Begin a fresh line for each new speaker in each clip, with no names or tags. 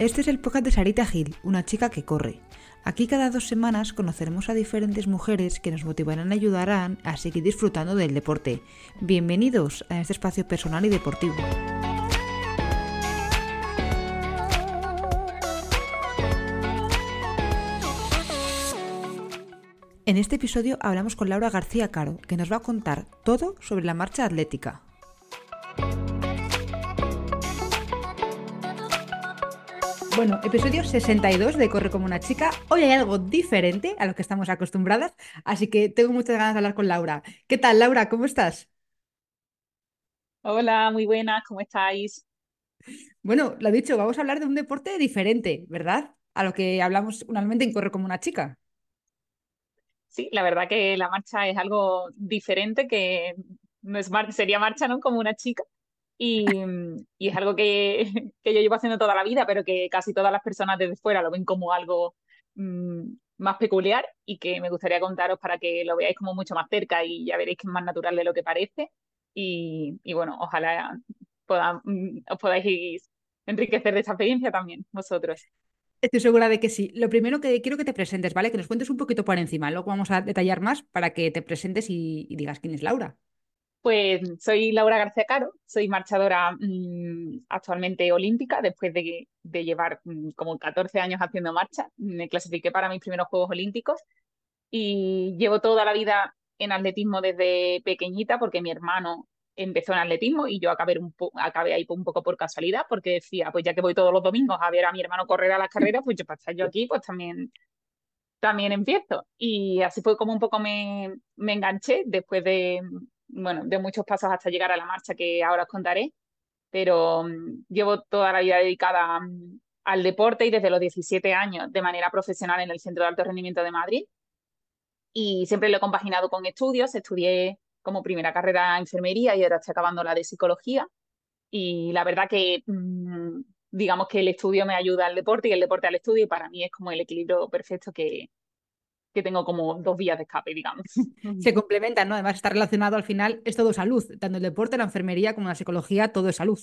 Este es el podcast de Sarita Gil, una chica que corre. Aquí cada dos semanas conoceremos a diferentes mujeres que nos motivarán y ayudarán a seguir disfrutando del deporte. Bienvenidos a este espacio personal y deportivo. En este episodio hablamos con Laura García Caro, que nos va a contar todo sobre la marcha atlética. Bueno, episodio 62 de Corre como una chica. Hoy hay algo diferente a lo que estamos acostumbradas, así que tengo muchas ganas de hablar con Laura. ¿Qué tal, Laura? ¿Cómo estás?
Hola, muy buenas, ¿cómo estáis?
Bueno, lo dicho, vamos a hablar de un deporte diferente, ¿verdad? A lo que hablamos normalmente en Corre como una chica.
Sí, la verdad que la marcha es algo diferente, que no es sería marcha, ¿no? Como una chica. Y, y es algo que, que, yo llevo haciendo toda la vida, pero que casi todas las personas desde fuera lo ven como algo mmm, más peculiar y que me gustaría contaros para que lo veáis como mucho más cerca y ya veréis que es más natural de lo que parece. Y, bueno, ojalá poda, os podáis enriquecer de esa experiencia también vosotros.
Estoy segura de que sí. Lo primero que quiero que te presentes, ¿vale? Que nos cuentes un poquito por encima. Luego vamos a detallar más para que te presentes y digas quién es Laura.
Pues soy Laura García Caro, soy marchadora mmm, actualmente olímpica, después de, de llevar mmm, como 14 años haciendo marcha. Me clasifiqué para mis primeros Juegos Olímpicos y llevo toda la vida en atletismo desde pequeñita porque mi hermano empezó en atletismo y yo acabé, un acabé ahí un poco por casualidad porque decía, pues ya que voy todos los domingos a ver a mi hermano correr a las carreras, pues yo para estar yo aquí, pues también, también empiezo. Y así fue como un poco me, me enganché después de, bueno, de muchos pasos hasta llegar a la marcha que ahora os contaré, pero um, llevo toda la vida dedicada um, al deporte y desde los 17 años de manera profesional en el Centro de Alto Rendimiento de Madrid. Y siempre lo he compaginado con estudios. Estudié como primera carrera enfermería y ahora estoy acabando la de psicología. Y la verdad que mmm, digamos que el estudio me ayuda al deporte y el deporte al estudio y para mí es como el equilibrio perfecto que, que tengo como dos vías de escape, digamos.
Se complementan, ¿no? Además está relacionado al final, es todo salud, tanto el deporte, la enfermería como la psicología, todo es salud.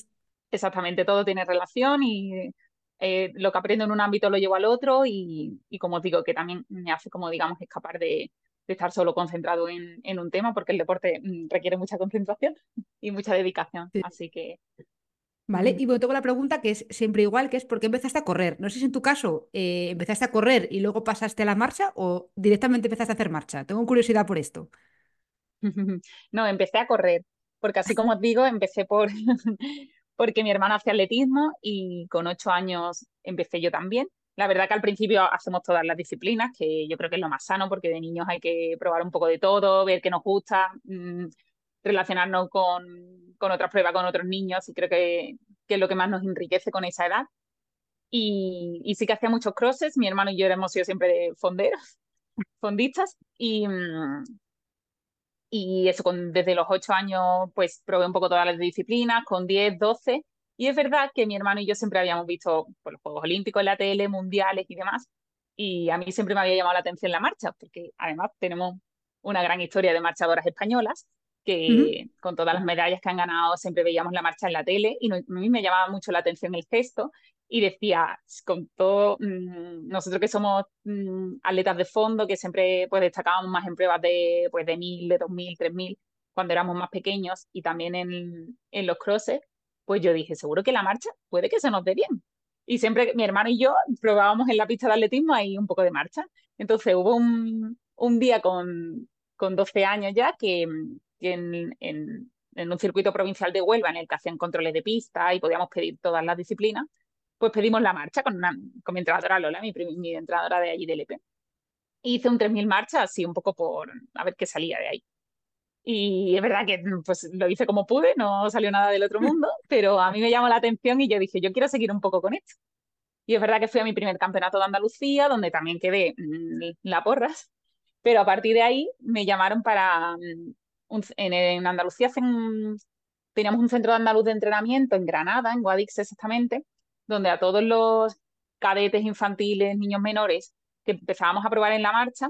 Exactamente, todo tiene relación y eh, lo que aprendo en un ámbito lo llevo al otro y, y, como os digo, que también me hace como, digamos, escapar de, de estar solo concentrado en, en, un tema, porque el deporte mm, requiere mucha concentración y mucha dedicación. Sí. Así que
¿Vale? Y bueno, tengo la pregunta que es siempre igual, que es ¿por qué empezaste a correr? No sé si en tu caso eh, empezaste a correr y luego pasaste a la marcha o directamente empezaste a hacer marcha. Tengo curiosidad por esto.
No, empecé a correr, porque así como os digo, empecé por porque mi hermana hacía atletismo y con ocho años empecé yo también. La verdad que al principio hacemos todas las disciplinas, que yo creo que es lo más sano, porque de niños hay que probar un poco de todo, ver qué nos gusta, mmm, relacionarnos con, con otras pruebas, con otros niños, y creo que, que, es lo que más nos enriquece con esa edad. Y, y, sí que hacía muchos crosses, mi hermano y yo hemos sido siempre de fonderos, fondistas, y, y eso, con, desde los ocho años, pues probé un poco todas las disciplinas, con 10, 12, y es verdad que mi hermano y yo siempre habíamos visto pues, los Juegos Olímpicos la tele, mundiales y demás, y a mí siempre me había llamado la atención la marcha, porque además tenemos una gran historia de marchadoras españolas, que uh -huh. con todas las medallas que han ganado siempre veíamos la marcha en la tele y no, a mí me llamaba mucho la atención el gesto y decía, con todo, mmm, nosotros que somos mmm, atletas de fondo, que siempre pues destacábamos más en pruebas de, pues, de 1000, de 2000, 3000, cuando éramos más pequeños y también en, en los crosses, pues yo dije, seguro que la marcha puede que se nos dé bien. Y siempre mi hermano y yo probábamos en la pista de atletismo ahí un poco de marcha. Entonces hubo un, un día con, con 12 años ya que en, en, en, un circuito provincial de Huelva en el que hacían controles de pista y podíamos pedir todas las disciplinas, pues pedimos la marcha con, una, con mi entrenadora Lola, mi, mi entrenadora de allí del EP. Hice un 3.000 marchas así un poco por a ver qué salía de ahí. Y es verdad que pues lo hice como pude, no salió nada del otro mundo, pero a mí me llamó la atención y yo dije, yo quiero seguir un poco con esto. Y es verdad que fui a mi primer campeonato de Andalucía, donde también quedé mmm, la porras, pero a partir de ahí me llamaron para, un, en, en, Andalucía hacen, teníamos un centro de andaluz de entrenamiento en Granada, en Guadix exactamente, donde a todos los cadetes infantiles, niños menores que empezábamos a probar en la marcha,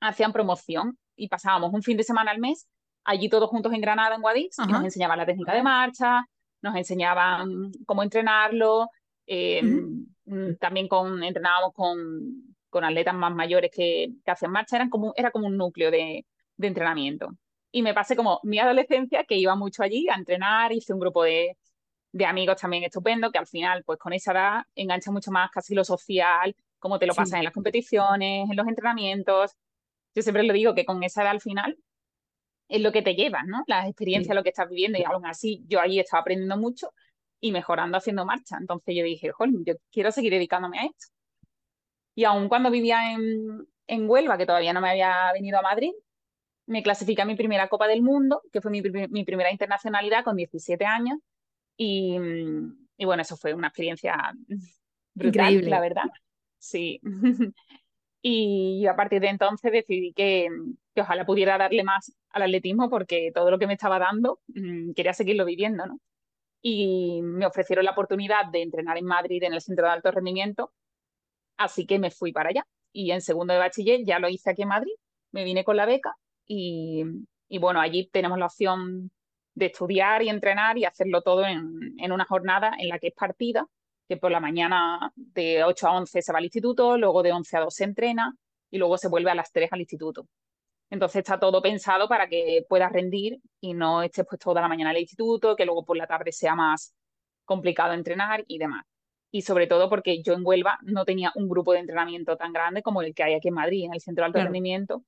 hacían promoción y pasábamos un fin de semana al mes allí todos juntos en Granada, en Guadix, Ajá. y nos enseñaban la técnica de marcha, nos enseñaban cómo entrenarlo, Eh, mm, también con, entrenábamos con, con atletas más mayores que, que hacían marcha, eran como, era como un núcleo de, de entrenamiento. Y me pasé como mi adolescencia, que iba mucho allí a entrenar, hice un grupo de, de amigos también estupendo, que al final, pues con esa edad, engancha mucho más casi lo social, cómo te lo pasas en las competiciones, en los entrenamientos. Yo siempre lo digo que con esa edad al final es lo que te llevas, ¿no? Las experiencias, lo que estás viviendo, y aún así yo allí estaba aprendiendo mucho y mejorando haciendo marcha. Entonces yo dije, joder, yo quiero seguir dedicándome a esto. Y aún cuando vivía en, en Huelva, que todavía no me había venido a Madrid, me clasifiqué a mi primera Copa del Mundo, que fue mi, mi primera internacionalidad con 17 años. Y, y, bueno, eso fue una experiencia brutal, Increíble. la verdad. Sí. y a partir de entonces decidí que, que, ojalá pudiera darle más al atletismo porque todo lo que me estaba dando mmm, quería seguirlo viviendo, ¿no? Y me ofrecieron la oportunidad de entrenar en Madrid en el Centro de Alto Rendimiento, así que me fui para allá. Y en segundo de bachiller ya lo hice aquí en Madrid, me vine con la beca y, y bueno, allí tenemos la opción de estudiar y entrenar y hacerlo todo en, en, una jornada en la que es partida, que por la mañana de 8 a 11 se va al instituto, luego de 11 a 2 se entrena y luego se vuelve a las 3 al instituto. Entonces está todo pensado para que puedas rendir y no estés pues toda la mañana al instituto, que luego por la tarde sea más complicado entrenar y demás. Y sobre todo porque yo en Huelva no tenía un grupo de entrenamiento tan grande como el que hay aquí en Madrid, en el Centro de Alto claro. Rendimiento,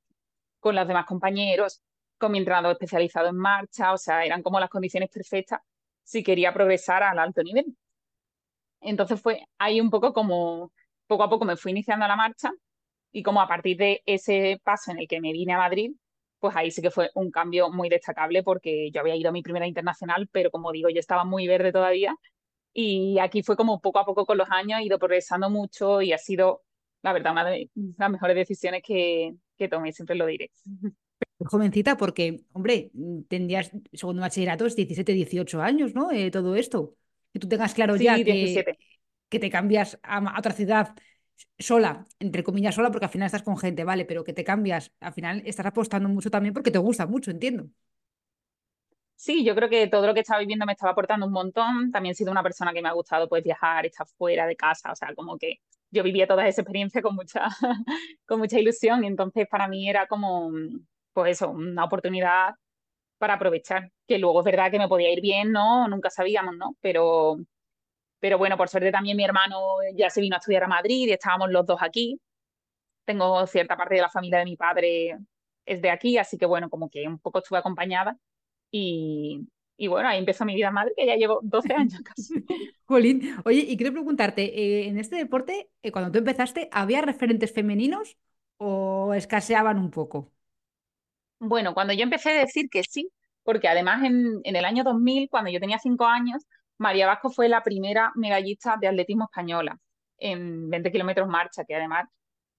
con los demás compañeros, con mi entrenador especializado en marcha, o sea, eran como las condiciones perfectas si quería progresar al alto nivel. Entonces fue ahí un poco como, poco a poco me fui iniciando la marcha y como a partir de ese paso en el que me vine a Madrid, pues ahí sí que fue un cambio muy destacable porque yo había ido a mi primera internacional, pero como digo, yo estaba muy verde todavía y aquí fue como poco a poco con los años, he ido progresando mucho y ha sido, la verdad, una de las mejores decisiones que, que tomé, siempre lo diré
jovencita porque, hombre, tendrías segundo bachillerato, 17, 18 años, ¿no? Eh, todo esto. Que tú tengas claro
sí,
ya
que,
que, te cambias a, a, otra ciudad sola, entre comillas sola, porque al final estás con gente, ¿vale? Pero que te cambias, al final estás apostando mucho también porque te gusta mucho, entiendo.
Sí, yo creo que todo lo que estaba viviendo me estaba aportando un montón. También he sido una persona que me ha gustado pues viajar, estar fuera de casa, o sea, como que yo vivía toda esa experiencia con mucha, con mucha ilusión y entonces para mí era como, pues eso, una oportunidad para aprovechar, que luego es verdad que me podía ir bien, ¿no? Nunca sabíamos, ¿no? Pero, pero bueno, por suerte también mi hermano ya se vino a estudiar a Madrid y estábamos los dos aquí. Tengo cierta parte de la familia de mi padre es de aquí, así que bueno, como que un poco estuve acompañada y, y bueno, ahí empezó mi vida en Madrid, que ya llevo 12 años casi.
Jolín, oye, y quiero preguntarte, eh, en este deporte, eh, cuando tú empezaste, ¿había referentes femeninos o escaseaban un poco?
Bueno, cuando yo empecé a decir que sí, porque además en, en el año 2000, cuando yo tenía cinco años, María Vasco fue la primera medallista de atletismo española en 20 kilómetros marcha, que además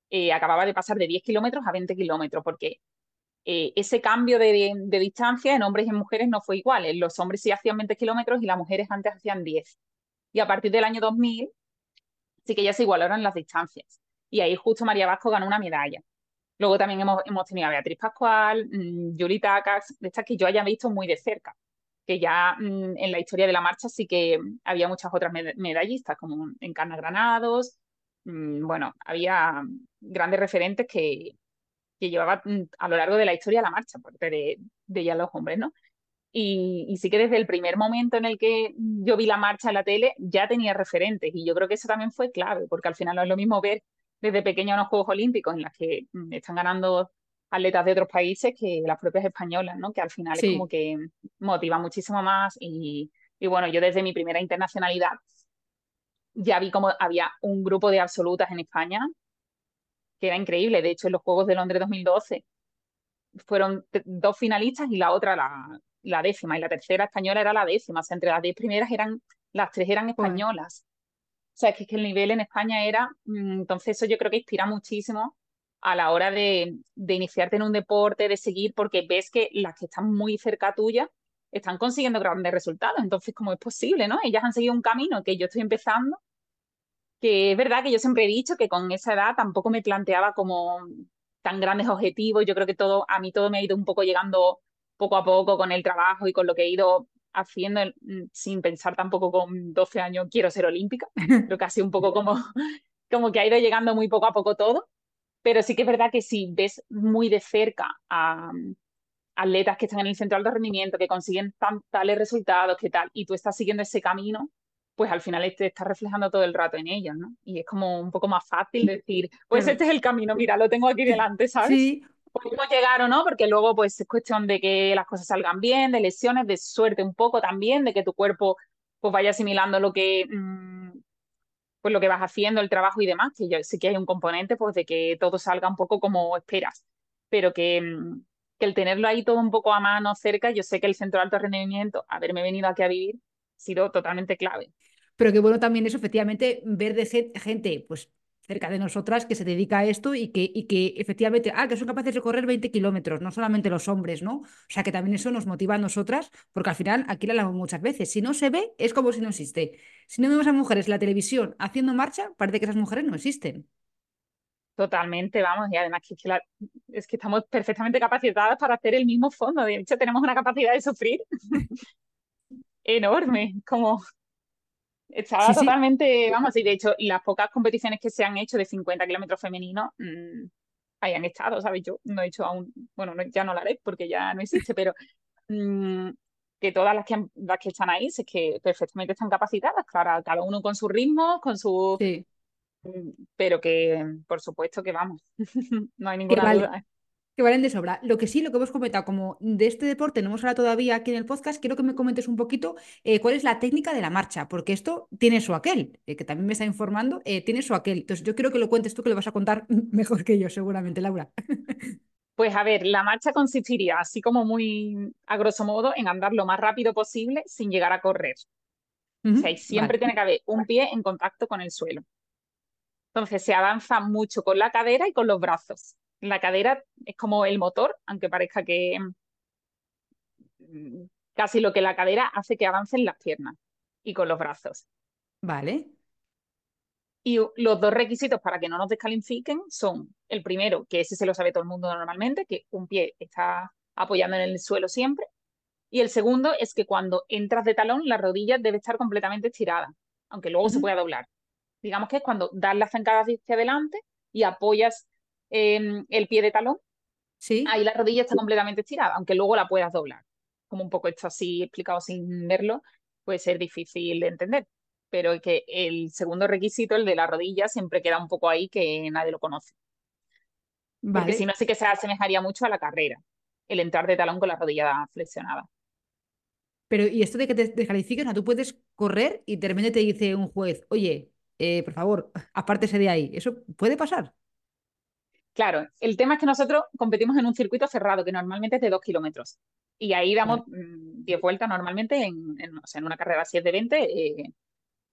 eh, acababa de pasar de 10 kilómetros a 20 kilómetros, porque eh, ese cambio de, de, distancia en hombres y mujeres no fue igual. Los hombres sí hacían 20 kilómetros y las mujeres antes hacían 10. Y a partir del año 2000 sí que ya se igualaron las distancias. Y ahí justo María Vasco ganó una medalla. Luego también hemos, hemos tenido a Beatriz Pascual, mmm, Yuri Takas, de estas que yo haya visto muy de cerca, que ya mmm, en la historia de la marcha sí que había muchas otras med medallistas, como Encarna Granados, mmm, bueno, había grandes referentes que, que llevaban a lo largo de la historia la marcha, aparte de, de ya los hombres, ¿no? Y, y, sí que desde el primer momento en el que yo vi la marcha en la tele ya tenía referentes y yo creo que eso también fue clave, porque al final no es lo mismo ver desde pequeña unos Juegos Olímpicos en las que mm, están ganando atletas de otros países que las propias españolas, ¿no? Que al final sí. es como que motiva muchísimo más y, y, bueno, yo desde mi primera internacionalidad ya vi como había un grupo de absolutas en España que era increíble. De hecho, en los Juegos de Londres 2012 fueron dos finalistas y la otra la, la décima y la tercera española era la décima. O sea, entre las diez primeras eran, las tres eran españolas. O sea, que es que el nivel en España era, mm, entonces eso yo creo que inspira muchísimo a la hora de, de, iniciarte en un deporte, de seguir, porque ves que las que están muy cerca tuya están consiguiendo grandes resultados. Entonces, ¿cómo es posible, no? Ellas han seguido un camino que yo estoy empezando, que es verdad que yo siempre he dicho que con esa edad tampoco me planteaba como tan grandes objetivos. Yo creo que todo, a mí todo me ha ido un poco llegando poco a poco con el trabajo y con lo que he ido haciendo mm, sin pensar tampoco con 12 años quiero ser olímpica. Creo que ha sido un poco como, como que ha ido llegando muy poco a poco todo. Pero sí que es verdad que si ves muy de cerca a mm, atletas que están en el centro de alto rendimiento, que consiguen tales resultados, que tal, y tú estás siguiendo ese camino, pues al final te estás reflejando todo el rato en ellos, ¿no? Y es como un poco más fácil decir, pues este es el camino, mira, lo tengo aquí delante, ¿sabes? Sí. Podemos llegar o no, porque luego pues es cuestión de que las cosas salgan bien, de lesiones, de suerte un poco también, de que tu cuerpo pues vaya asimilando lo que... Mm, pues lo que vas haciendo, el trabajo y demás, que yo, sí que hay un componente pues de que todo salga un poco como esperas, pero que, mm, que el tenerlo ahí todo un poco a mano cerca, yo sé que el centro de alto rendimiento, haberme venido aquí a vivir, ha sido totalmente clave.
Pero que bueno también es efectivamente ver de gente, pues cerca de nosotras que se dedica a esto y que, y que efectivamente, ah, que son capaces de correr 20 kilómetros, no solamente los hombres, ¿no? O sea, que también eso nos motiva a nosotras, porque al final, aquí lo hablamos muchas veces, si no se ve, es como si no existe. Si no vemos a mujeres en la televisión haciendo marcha, parece que esas mujeres no existen.
Totalmente, vamos, y además que, es que estamos perfectamente capacitadas para hacer el mismo fondo. De hecho, tenemos una capacidad de sufrir enorme, como estaba totalmente, vamos, y de hecho, las pocas competiciones que se han hecho de 50 kilómetros femeninos mmm, hayan estado, ¿sabes? Yo no he hecho aún, bueno, ya no la haré porque ya no existe, pero mm, que todas las que, las que están ahí, es que perfectamente están capacitadas, claro, cada uno con su ritmo, con su pero que por supuesto que vamos, no hay ninguna duda.
Que valen de sobra. Lo que sí, lo que hemos comentado, como de este deporte no hemos hablado todavía aquí en el podcast, quiero que me comentes un poquito eh, cuál es la técnica de la marcha, porque esto tiene su aquel, eh, que también me está informando, eh, tiene su aquel. Entonces yo quiero que lo cuentes tú, que lo vas a contar mejor que yo, seguramente, Laura.
Pues a ver, la marcha consistiría, así como muy a grosso modo, en andar lo más rápido posible sin llegar a correr. o sea, siempre tiene que haber un pie en contacto con el suelo. Entonces se avanza mucho con la cadera y con los brazos. La cadera es como el motor, aunque parezca que mm, casi lo que la cadera hace que avancen las piernas y con los brazos.
Vale.
Y los dos requisitos para que no nos descalifiquen son el primero, que ese se lo sabe todo el mundo normalmente, que un pie está apoyando en el suelo siempre. Y el segundo es que cuando entras de talón, la rodilla debe estar completamente estirada, aunque luego se pueda doblar digamos que es cuando das la zancada hacia adelante y apoyas em, el pie de talón.
Sí.
Ahí la rodilla está completamente estirada, aunque luego la puedas doblar. Como un poco esto así explicado sin verlo, puede ser difícil de entender. Pero que el segundo requisito, el de la rodilla, siempre queda un poco ahí que nadie lo conoce. Porque si no, sí que se asemejaría mucho a la carrera, el entrar de talón con la rodilla flexionada.
Pero, ¿y esto de que te descalifiquen? O tú puedes correr y de repente te dice un juez, oye, eh, por favor, apártese de ahí. ¿Eso puede pasar?
Claro, el tema es que nosotros competimos en un circuito cerrado que normalmente es de dos kilómetros y ahí damos 10 mm, vueltas normalmente en, en, una carrera si es de 20, eh,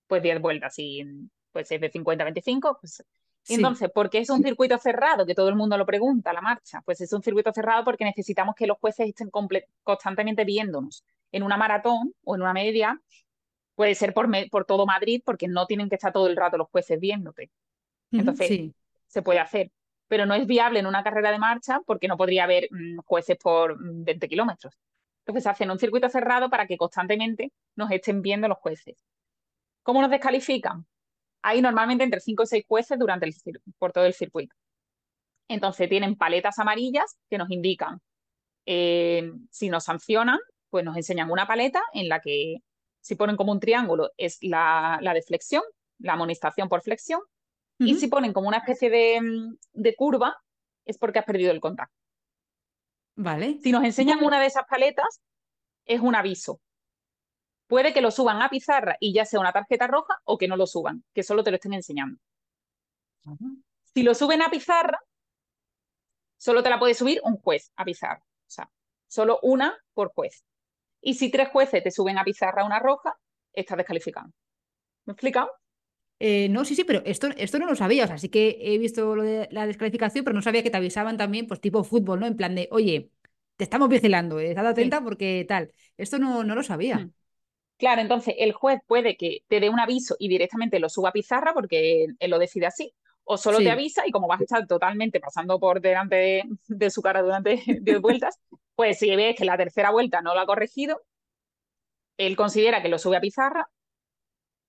pues 10 vueltas y pues es de 50 a 25. Pues... Entonces, ¿por qué es un circuito cerrado? Que todo el mundo lo pregunta, la marcha. Pues es un circuito cerrado porque necesitamos que los jueces estén constantemente viéndonos. En una maratón o en una media puede ser por, por todo Madrid, porque no tienen que estar todo el rato los jueces viéndote. Entonces, se puede hacer. Pero no es viable en una carrera de marcha porque no podría haber mm, jueces por 20 mm, kilómetros. Entonces, se hace en un circuito cerrado para que constantemente nos estén viendo los jueces. ¿Cómo nos descalifican? Hay normalmente entre 5 y 6 jueces durante el por todo el circuito. Entonces, tienen paletas amarillas que nos indican eh, si nos sancionan, pues nos enseñan una paleta en la que si ponen como un triángulo es la, la de flexión, la amonestación por flexión. Y si ponen como una especie de, mm, de, curva, es porque has perdido el contacto.
Vale.
Si nos enseñan una de esas paletas, es un aviso. Puede que lo suban a pizarra y ya sea una tarjeta roja o que no lo suban, que solo te lo estén enseñando. Si lo suben a pizarra, solo te la puede subir un juez a pizarra. O sea, solo una por juez. Y si tres jueces te suben a pizarra una roja, estás descalificado. ¿Me he explicado?
Eh, no, sí, sí, pero esto, esto no lo sabía. O sea, sí que he visto lo de la descalificación, pero no sabía que te avisaban también, pues tipo fútbol, ¿no? En plan de, oye, te estamos vigilando, eh, estad atenta porque tal. Esto no, no lo sabía. Hmm.
Claro, entonces el juez puede que te dé un aviso y directamente lo suba a pizarra porque él lo decide así. O solo te avisa y como vas a estar totalmente pasando por delante de, de su cara durante 10 vueltas, pues si ves que la tercera vuelta no lo ha corregido, él considera que lo sube a pizarra,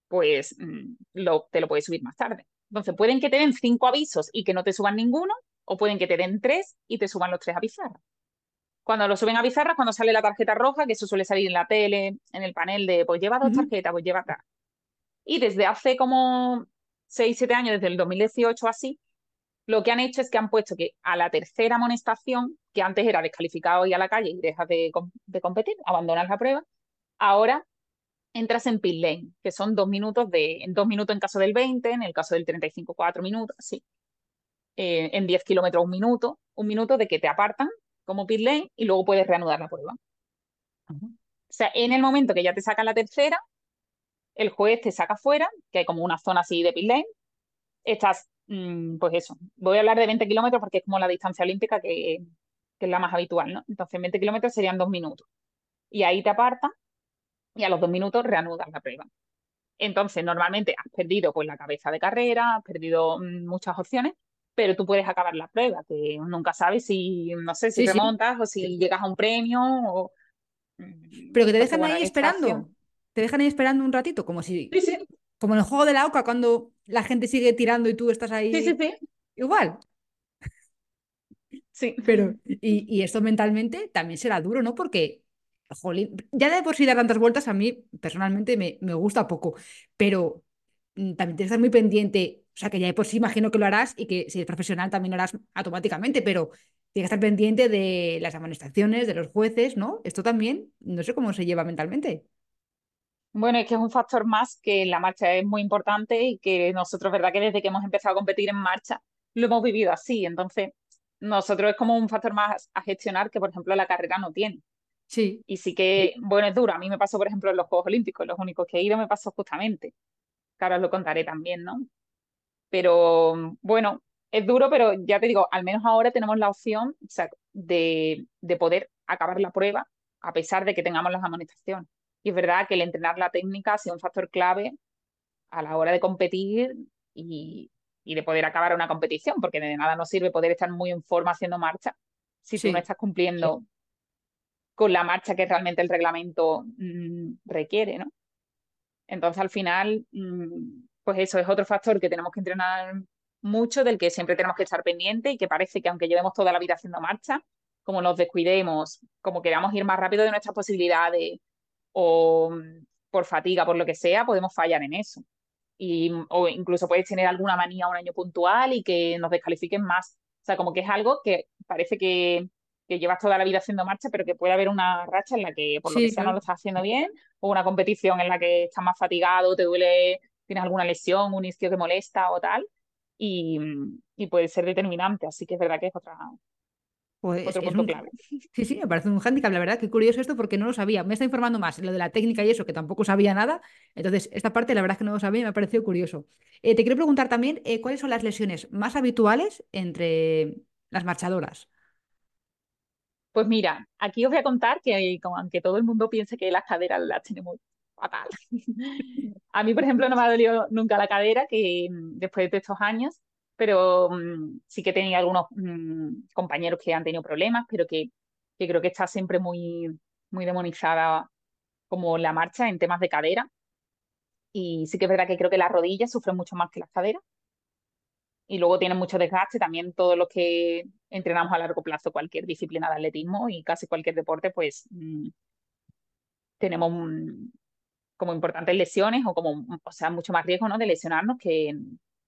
pues mm, lo, te lo puede subir más tarde. Entonces, pueden que te den cinco avisos y que no te suban ninguno, o pueden que te den tres y te suban los tres a pizarra. Cuando lo suben a pizarra, cuando sale la tarjeta roja, que eso suele salir en la tele, en el panel de, pues lleva dos tarjetas, pues lleva acá. Y desde hace como seis, siete años, desde el 2018 así, lo que han hecho es que han puesto que a la tercera amonestación, que antes era descalificado y a la calle y dejas de, competir, abandonas la prueba, ahora entras en pit lane, que son dos minutos de, en dos minutos en caso del 20, en el caso del 35, cuatro minutos, sí. Eh, en 10 kilómetros un minuto, un minuto de que te apartan como pit lane y luego puedes reanudar la prueba. O sea, en el momento que ya te sacan la tercera, el juez te saca fuera, que hay como una zona así de pit lane, estás Mm, pues eso, voy a hablar de 20 kilómetros porque es como la distancia olímpica que, es la más habitual, ¿no? Entonces 20 kilómetros serían dos minutos. Y ahí te apartan y a los dos minutos reanudas la prueba. Entonces, normalmente has perdido pues la cabeza de carrera, has perdido mm, muchas opciones, pero tú puedes acabar la prueba, que nunca sabes si, no sé, si remontas o si llegas a un premio o...
Mm, pero que te dejan ahí esperando. Te dejan ahí esperando un ratito, como si... Como en el juego de la OCA, cuando la gente sigue tirando y tú estás ahí.
Sí, sí, sí.
Igual.
Sí.
Pero, y, esto mentalmente también será duro, ¿no? Porque, ya de por sí dar tantas vueltas a mí personalmente me, me gusta poco, pero mm, también tienes que estar muy pendiente, o sea, que ya de por sí imagino que lo harás y que si eres profesional también lo harás automáticamente, pero tienes que estar pendiente de las amonestaciones, de los jueces, ¿no? Esto también, no sé cómo se lleva mentalmente.
Bueno, es que es un factor más que la marcha es muy importante y que nosotros, verdad que desde que hemos empezado a competir en marcha, lo hemos vivido así. Entonces, nosotros es como un factor más a gestionar que, por ejemplo, la carrera no tiene.
Sí.
Y sí que, bueno, es duro. A mí me pasó, por ejemplo, en los Juegos Olímpicos, los únicos que he ido me pasó justamente. Ahora os lo contaré también, ¿no? Pero, bueno, es duro, pero ya te digo, al menos ahora tenemos la opción de, de poder acabar la prueba a pesar de que tengamos las amonestaciones. Y es verdad que el entrenar la técnica ha sido un factor clave a la hora de competir y, de poder acabar una competición, porque de nada nos sirve poder estar muy en forma haciendo marcha si tú no estás cumpliendo con la marcha que realmente el reglamento mm, requiere, ¿no? Entonces, al final, mm, pues eso es otro factor que tenemos que entrenar mucho, del que siempre tenemos que estar pendiente y que parece que aunque llevemos toda la vida haciendo marcha, como nos descuidemos, como queramos ir más rápido de nuestras posibilidades, o mm, por fatiga, por lo que sea, podemos fallar en eso. Y, o incluso puedes tener alguna manía un año puntual y que nos descalifiquen más. O sea, como que es algo que parece que, que llevas toda la vida haciendo marcha, pero que puede haber una racha en la que por lo que sea no lo estás haciendo bien, o una competición en la que estás más fatigado, te duele, tienes alguna lesión, un isquio que molesta o tal, y, y puede ser determinante. Así que es verdad que es otra,
pues Otro punto clave. Sí, sí, me parece un hándicap, la verdad, qué curioso esto porque no lo sabía. Me está informando más en lo de la técnica y eso, que tampoco sabía nada. Entonces, esta parte, la verdad es que no lo sabía y me ha parecido curioso. Eh, te quiero preguntar también, eh, ¿cuáles son las lesiones más habituales entre las marchadoras?
Pues mira, aquí os voy a contar que aunque todo el mundo piense que las caderas las tenemos fatal. a mí, por ejemplo, no me ha dolido nunca la cadera, que mm, después de estos años pero mm, sí que tenía algunos mm, compañeros que han tenido problemas, pero que, creo que está siempre muy, muy demonizada como la marcha en temas de cadera. Y sí que es verdad que creo que las rodillas sufren mucho más que las caderas. Y luego tienen mucho desgaste, también todos los que entrenamos a largo plazo cualquier disciplina de atletismo y casi cualquier deporte, pues mm, tenemos como importantes lesiones o como, o sea, mucho más riesgo ¿no? de lesionarnos que,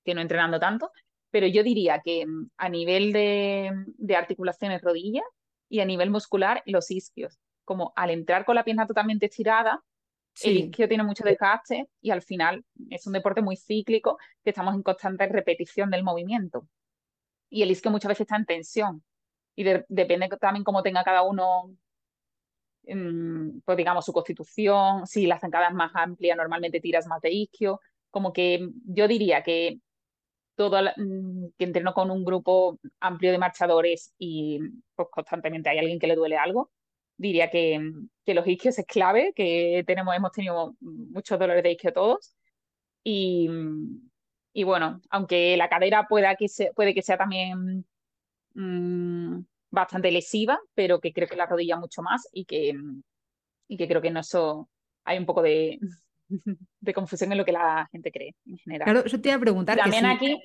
que no entrenando tanto pero yo diría que mm, a nivel de, de articulaciones rodillas y a nivel muscular los isquios, como al entrar con la pierna totalmente estirada, el isquio tiene mucho desgaste y al final es un deporte muy cíclico que estamos en constante repetición del movimiento. Y el isquio muchas veces está en tensión y depende también cómo tenga cada uno, mm, pues digamos, su constitución, si la zancada es más amplia, normalmente tiras más de isquio, como que yo diría que todo mm, que entreno con un grupo amplio de marchadores y pues constantemente hay alguien que le duele algo, diría que, que los isquios es clave, que tenemos, hemos tenido muchos dolores de isquio todos. Y, y bueno, aunque la cadera pueda que puede que sea también mm, bastante lesiva, pero que creo que la rodilla mucho más y que, y que creo que no eso hay un poco de, de confusión en lo que la gente cree en general.
Claro, eso te iba a preguntar.
También aquí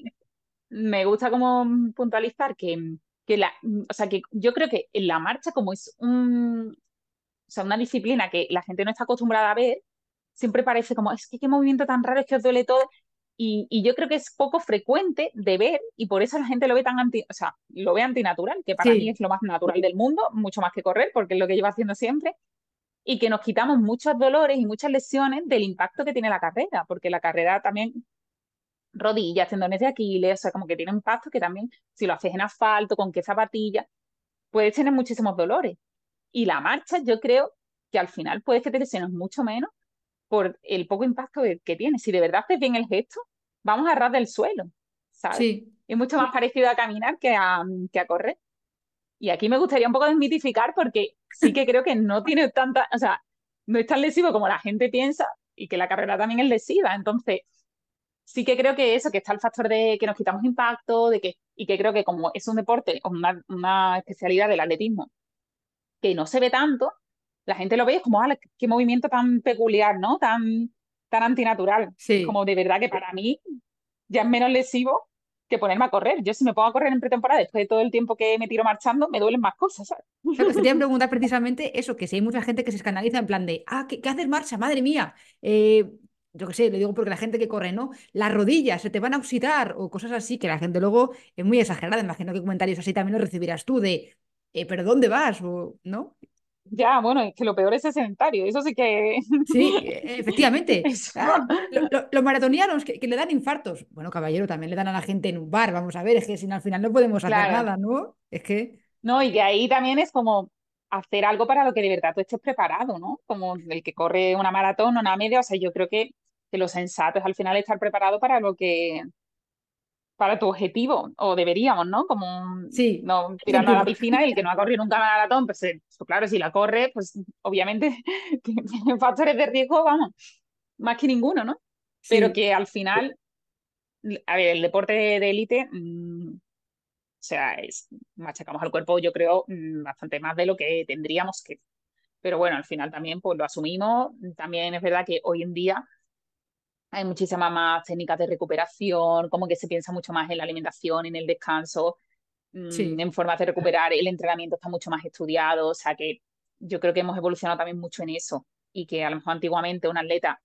me gusta como puntualizar que, que la, o sea, que yo creo que en la marcha, como es un, o sea, una disciplina que la gente no está acostumbrada a ver, siempre parece como, es que qué movimiento tan raro, es que os duele todo. Y, y, yo creo que es poco frecuente de ver y por eso la gente lo ve tan anti, o sea, lo ve antinatural, que para mí es lo más natural del mundo, mucho más que correr, porque es lo que llevo haciendo siempre, y que nos quitamos muchos dolores y muchas lesiones del impacto que tiene la carrera, porque la carrera también rodillas, tendones de Aquiles, o sea, como que tiene impacto que también, si lo haces en asfalto, con qué zapatilla, puedes tener muchísimos dolores. Y la marcha, yo creo que al final puedes que te lesiones mucho menos por el poco impacto que tiene. Si de verdad haces bien el gesto, vamos a ras del suelo, ¿sabes? Sí. Es mucho más parecido a caminar que a, que a correr. Y aquí me gustaría un poco desmitificar porque sí que creo que no tiene tanta, o sea, no es tan lesivo como la gente piensa y que la carrera también es lesiva. Entonces, sí que creo que eso, que está el factor de que nos quitamos impacto, de que, y que creo que como es un deporte una, una especialidad del atletismo que no se ve tanto, la gente lo ve como, ah, qué movimiento tan peculiar, ¿no? Tan, tan antinatural. Sí. Como de verdad que para mí ya es menos lesivo que ponerme a correr. Yo si me pongo a correr en pretemporada, después de todo el tiempo que me tiro marchando, me duelen más cosas, ¿sabes?
Te preguntar precisamente eso, que si hay mucha gente que se escandaliza en plan de, ah, ¿qué, qué haces marcha? Madre mía. Eh, yo qué sé, le digo porque la gente que corre, ¿no? Las rodillas se te van a oxidar o cosas así, que la gente luego es muy exagerada. Imagino que comentarios así también los recibirás tú de, eh, ¿pero dónde vas? O, ¿No?
Ya, bueno, es que lo peor es el sedentario, eso sí que...
Sí, e, efectivamente. Ah, los maratonianos que, le dan infartos. Bueno, caballero, también le dan a la gente en un bar, vamos a ver, es que si al final no podemos hacer nada, ¿no? Es que...
No, y que ahí también es como hacer algo para lo que de verdad tú estés preparado, ¿no? Como el que corre una maratón o una media, o sea, yo creo que, que lo sensato es al final estar preparado para lo que, para tu objetivo, o deberíamos, ¿no? Como sí, no tirando a la piscina y el que no ha corrido nunca maratón, pues, eh, pues, claro, si la corre, pues obviamente tiene factores de riesgo, vamos, más que ninguno, ¿no? Pero que al final, a ver, el deporte de élite, mm, o sea, es, machacamos al cuerpo, yo creo, mm, bastante más de lo que tendríamos que. Pero bueno, al final también pues lo asumimos. También es verdad que hoy en día hay muchísimas más técnicas de recuperación, como que se piensa mucho más en la alimentación, en el descanso, mm, en formas de recuperar, el entrenamiento está mucho más estudiado, o sea que yo creo que hemos evolucionado también mucho en eso y que a lo mejor antiguamente un atleta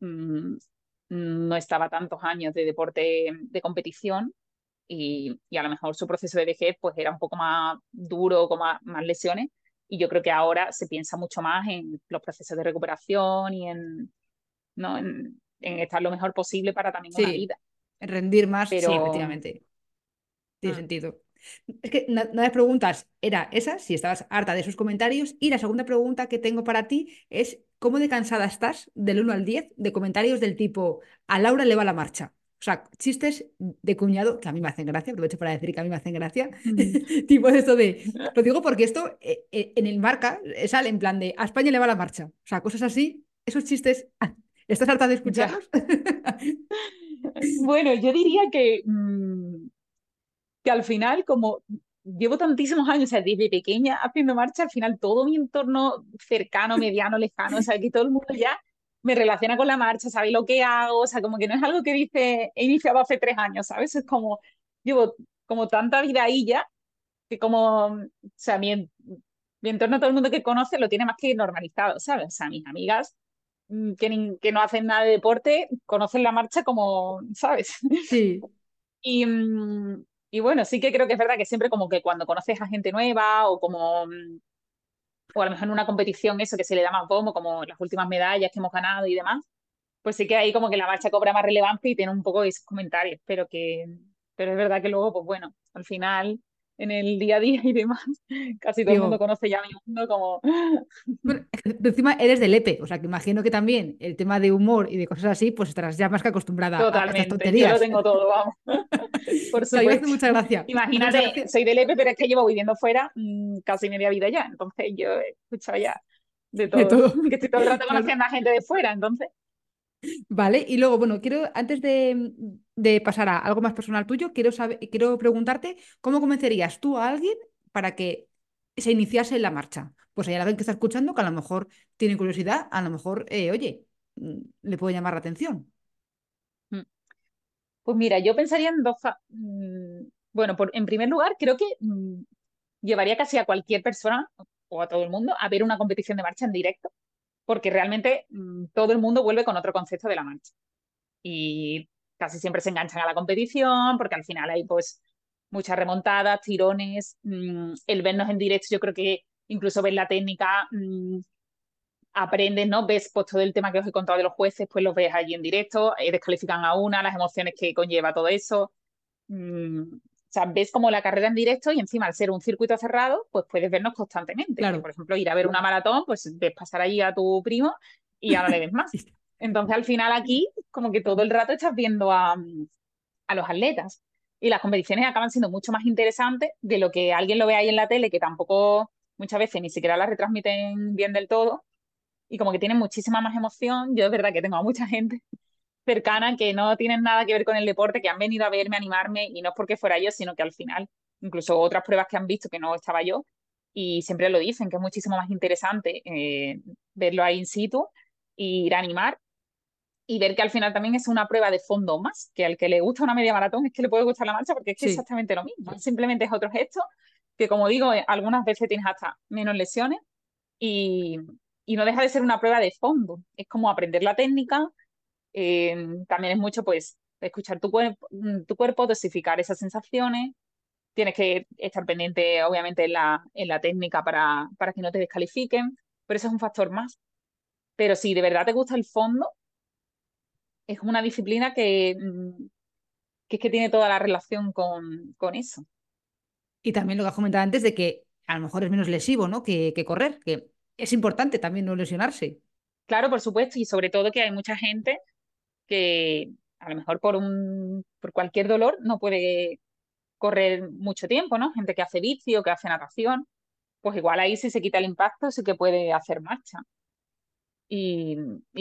mm, no estaba tantos años de deporte de competición y, y, a lo mejor su proceso de vejez pues era un poco más duro, con más, más lesiones y yo creo que ahora se piensa mucho más en los procesos de recuperación y en, ¿no? en, en estar lo mejor posible para también una vida.
Rendir más, sí, efectivamente. Tiene mm. sentido. Es que una de las preguntas era esa, si estabas harta de esos comentarios. Y la segunda pregunta que tengo para ti es: ¿cómo de cansada estás del 1 al 10 de comentarios del tipo a Laura le va la marcha? O sea, chistes de cuñado que a mí me hacen gracia, aprovecho para decir que a mí me hacen gracia. Mm. tipo de esto de. Lo digo porque esto eh, eh, en el marca sale en plan de a España le va la marcha. O sea, cosas así, esos chistes ¿Estás harta de escucharlos?
bueno, yo diría que, mm, que al final, como llevo tantísimos años, o sea, desde pequeña haciendo marcha, al final todo mi entorno cercano, mediano, lejano, o sea, que todo el mundo ya me relaciona con la marcha, sabe lo que hago, o sea, como que no es algo que dice, he iniciado hace tres años, ¿sabes? Es como, llevo como tanta vida ahí ya, que como, o sea, mi, mi entorno, todo el mundo que conoce lo tiene más que normalizado, ¿sabes? O sea, mis amigas Mm, que, que no hacen nada de deporte conocen la marcha como, ¿sabes? Sí. y, mm, y bueno, sí que creo que es verdad que siempre como que cuando conoces a gente nueva o como mm, o a lo mejor en una competición eso que se le da más bombo, como las últimas medallas que hemos ganado y demás, pues sí que ahí como que la marcha cobra más relevancia y tiene un poco esos comentarios, pero que, pero es verdad que luego, pues bueno, al final en el día a día y demás. Casi todo el mundo conoce ya mi mundo como...
Bueno, encima eres del EPE, o sea que imagino que también el tema de humor y de cosas así, pues estarás ya más que acostumbrada
a estas tonterías. Yo lo tengo todo, vamos.
Por supuesto. muchas gracias.
Imagínate, soy del EPE, pero es que llevo viviendo fuera mm, casi media vida ya, entonces yo he escuchado ya de todo. De todo. Que estoy todo el rato conociendo a gente de fuera, entonces...
Vale, y luego, bueno, quiero, antes de, pasar a algo más personal tuyo, quiero, saber, quiero preguntarte cómo convencerías tú a alguien para que se iniciase en la marcha. Pues hay alguien que está escuchando que a lo mejor tiene curiosidad, a lo mejor, eh, oye, mm, le puede llamar la atención.
Mm. Pues mira, yo pensaría en dos... Mm, bueno, por, en primer lugar, creo que llevaría casi a cualquier persona o a todo el mundo a ver una competición de marcha en directo, porque realmente todo el mundo vuelve con otro concepto de la marcha. Y casi siempre se enganchan a la competición, porque al final hay pues muchas remontadas, tirones, mm, el vernos en directo, yo creo que incluso ver la técnica, mm, aprendes, ¿no? Ves pues todo el tema que os he contado de los jueces, pues los ves allí en directo, eh, descalifican a una, las emociones que conlleva todo eso. O sea, ves como la carrera en directo y encima al ser un circuito cerrado, pues puedes vernos constantemente.
Claro.
Por ejemplo, ir a ver una maratón, pues ves pasar allí a tu primo y ya no le ves más. Entonces, al final aquí, como que todo el rato estás viendo a, a los atletas y las competiciones acaban siendo mucho más interesantes de lo que alguien lo ve ahí en la tele, que tampoco muchas veces ni siquiera las retransmiten bien del todo, y como que tienen muchísima más emoción. Yo es verdad que tengo a mucha gente cercana que no tienen nada que ver con el deporte, que han venido a verme, a animarme, y no es porque fuera yo, sino que al final, incluso otras pruebas que han visto que no estaba yo, y siempre lo dicen, que es muchísimo más interesante eh, verlo ahí in situ y ir a animar y ver que al final también es una prueba de fondo más, que al que le gusta una media maratón es que le puede gustar la marcha porque es que es exactamente lo mismo, simplemente es otro gesto que como digo, eh, algunas veces tienes hasta menos lesiones y, y no deja de ser una prueba de fondo, es como aprender la técnica, eh, también es mucho pues escuchar tu, cuerpo, mm, tu cuerpo, dosificar esas sensaciones, tienes que estar pendiente obviamente en la, en la técnica para, para que no te descalifiquen, pero eso es un factor más. Pero si de verdad te gusta el fondo, es una disciplina que, mm, que es que tiene toda la relación con, con, eso.
Y también lo que has comentado antes de que a lo mejor es menos lesivo, ¿no? Que, que correr, que es importante también no lesionarse.
Claro, por supuesto, y sobre todo que hay mucha gente que a lo mejor por un por cualquier dolor no puede correr mucho tiempo, ¿no? Gente que hace vicio, que hace natación, pues igual ahí si se quita el impacto sí que puede hacer marcha. Y,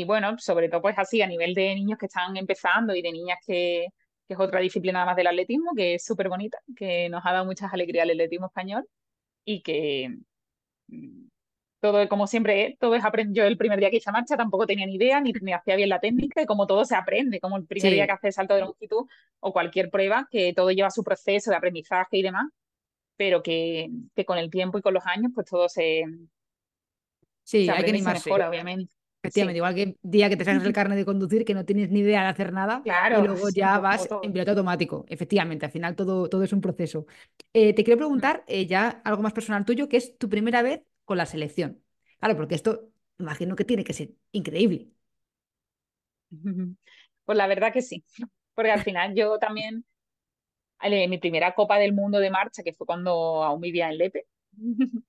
bueno, sobre todo pues así a nivel de niños que están empezando y de niñas que, que es otra disciplina más del atletismo, que es súper bonita, que nos ha dado muchas alegrías el atletismo español y que todo, como siempre, todo es aprender. Yo el primer día que hice marcha tampoco tenía ni idea, ni, me hacía bien la técnica, y como todo se aprende, como el primer día que haces salto de longitud o cualquier prueba, que todo lleva su proceso de aprendizaje y demás, pero que, que con el tiempo y con los años, pues todo se,
Sí, hay que animarse. obviamente. Efectivamente, igual que día que te sacas el carnet de conducir, que no tienes ni idea de hacer nada,
claro,
y luego ya vas en piloto automático. Efectivamente, al final todo, todo es un proceso. Eh, te quiero preguntar eh, ya algo más personal tuyo, que es tu primera vez con la selección. Claro, porque esto imagino que tiene que ser increíble.
Pues la verdad que sí, porque al final yo también, mi primera Copa del Mundo de marcha, que fue cuando aún vivía en Lepe,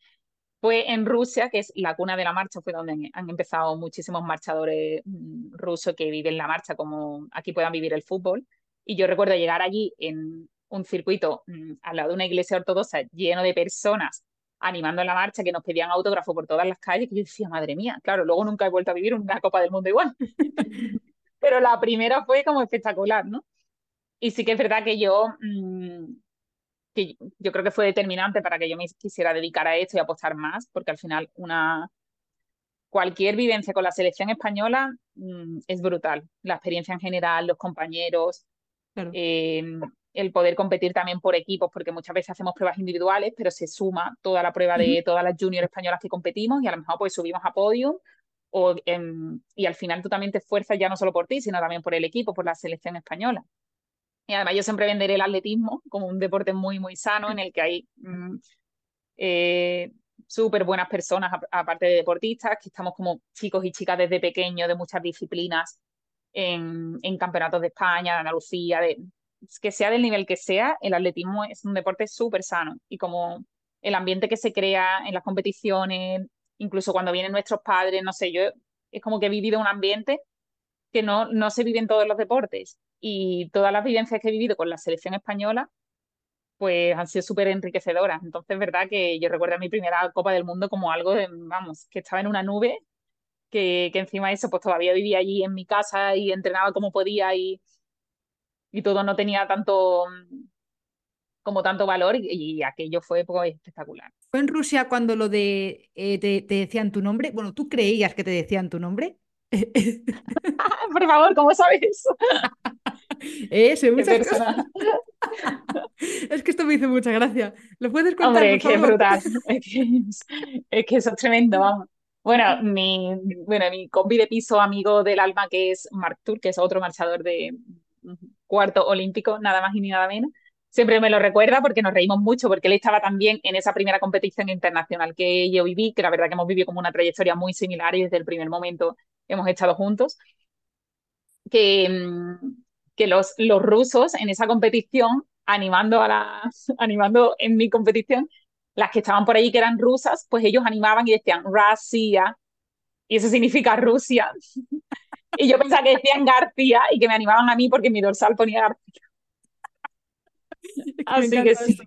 fue en Rusia, que es la cuna de la marcha, fue donde han empezado muchísimos marchadores mm, rusos que viven la marcha como aquí puedan vivir el fútbol. Y yo recuerdo llegar allí en un circuito mm, al lado de una iglesia ortodoxa lleno de personas animando la marcha, que nos pedían autógrafo por todas las calles, que yo decía, madre mía, claro, luego nunca he vuelto a vivir una Copa del Mundo igual. Pero la primera fue como espectacular, ¿no? Y sí que es verdad que yo mm, que yo creo que fue determinante para que yo me quisiera dedicar a esto y apostar más, porque al final una cualquier vivencia con la selección española mm, es brutal. La experiencia en general, los compañeros, em, el poder competir también por equipos, porque muchas veces hacemos pruebas individuales, pero se suma toda la prueba de todas las juniors españolas que competimos y a lo mejor pues subimos a podium o, em, y al final tú también te esfuerzas ya no solo por ti, sino también por el equipo, por la selección española. Y además yo siempre venderé el atletismo como un deporte muy, muy sano en el que hay mm, eh, súper buenas personas, aparte de deportistas, que estamos como chicos y chicas desde pequeños de muchas disciplinas en, en campeonatos de España, de Andalucía, de, que sea del nivel que sea, el atletismo es un deporte súper sano y como el ambiente que se crea en las competiciones, incluso cuando vienen nuestros padres, no sé, yo es como que he vivido un ambiente que no, no se vive en todos los deportes y todas las vivencias que he vivido con la selección española pues han sido súper enriquecedoras. Entonces, es verdad que yo recuerdo mi primera Copa del Mundo como algo de, vamos, que estaba en una nube, que, que encima de eso, pues todavía vivía allí en mi casa y entrenaba como podía y, y todo no tenía tanto, como tanto valor y, aquello fue pues, espectacular.
¿Fue en Rusia cuando lo de eh, te, te, decían tu nombre? Bueno, ¿tú creías que te decían tu nombre?
Por favor, ¿cómo sabes
muchas cosas. es que esto me hizo mucha gracia. ¿Lo puedes contar?
Hombre, es que es brutal. Es que, eso es tremendo, vamos. Bueno, mi, bueno, mi combi de piso amigo del alma, que es Mark Tur, que es otro marchador de cuarto olímpico, nada más y nada menos, siempre me lo recuerda porque nos reímos mucho, porque él estaba también en esa primera competición internacional que yo viví, que la verdad que hemos vivido como una trayectoria muy similar y desde el primer momento hemos estado juntos, que, mm, que los, los rusos en esa competición, animando, a las, animando en mi competición, las que estaban por ahí que eran rusas, pues ellos animaban y decían Rusia, y eso significa Rusia. y yo pensaba que decían García y que me animaban a mí porque mi dorsal ponía García. Así que sí.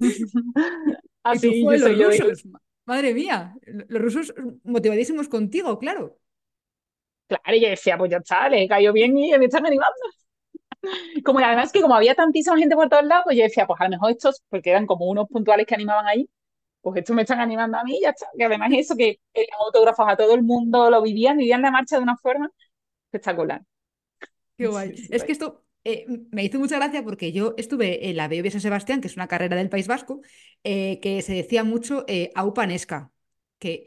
Así yo soy yo. Madre mía, los rusos motivadísimos contigo, claro.
Claro, y yo decía, pues ya está, le cayó bien y me están animando. Como además que como había tantísima gente por todos lados, pues yo decía, pues a lo mejor estos, porque eran como unos puntuales que animaban ahí, pues estos me están animando a mí y ya está. Que además eso, que eran autógrafos a todo el mundo, lo vivían, vivían la marcha de una forma espectacular.
Qué guay. Es que esto eh, me hizo mucha gracia porque yo estuve en la BOB San Sebastián, que es una carrera del País Vasco, eh, que se decía mucho eh, Aupa Nesca, que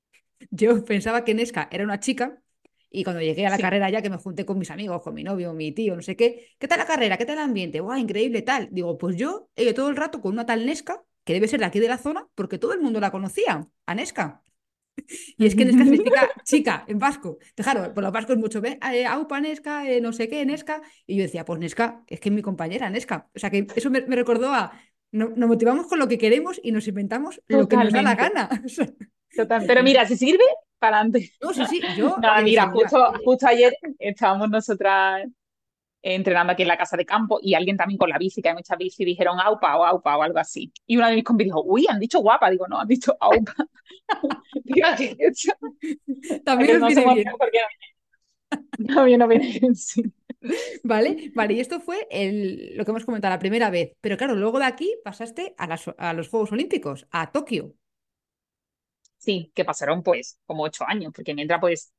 yo pensaba que Nesca era una chica y cuando llegué a la carrera ya que me junté con mis amigos, con mi novio, mi tío, no sé qué, ¿qué tal la carrera? ¿Qué tal el ambiente? ¡Guau, increíble tal! Digo, pues yo todo el rato con una tal Nesca, que debe ser de aquí de la zona, porque todo el mundo la conocía, a Nesca. Y es que Nesca significa chica en vasco. Claro, por los vascos mucho, eh, aupa, Nesca, eh, no sé qué, Nesca. Y yo decía, pues Nesca, es que es mi compañera, Nesca. O sea que eso me, recordó a, nos motivamos con lo que queremos y nos inventamos lo que nos da la gana.
Total. Pero mira, si sirve, para adelante.
No, sí, sí, yo.
mira, justo, justo ayer estábamos nosotras entrenando aquí en la casa de campo y alguien también con la bici, que hay muchas bici, dijeron aupa o aupa o algo así. Y una de mis compis dijo, uy, han dicho guapa. Digo, no, han dicho aupa.
también nos viene bien.
También no viene bien, sí.
Vale, vale, y esto fue el, lo que hemos comentado la primera vez. Pero claro, luego de aquí pasaste a, a los Juegos Olímpicos, a Tokio.
Sí, que pasaron pues como ocho años, porque mientras pues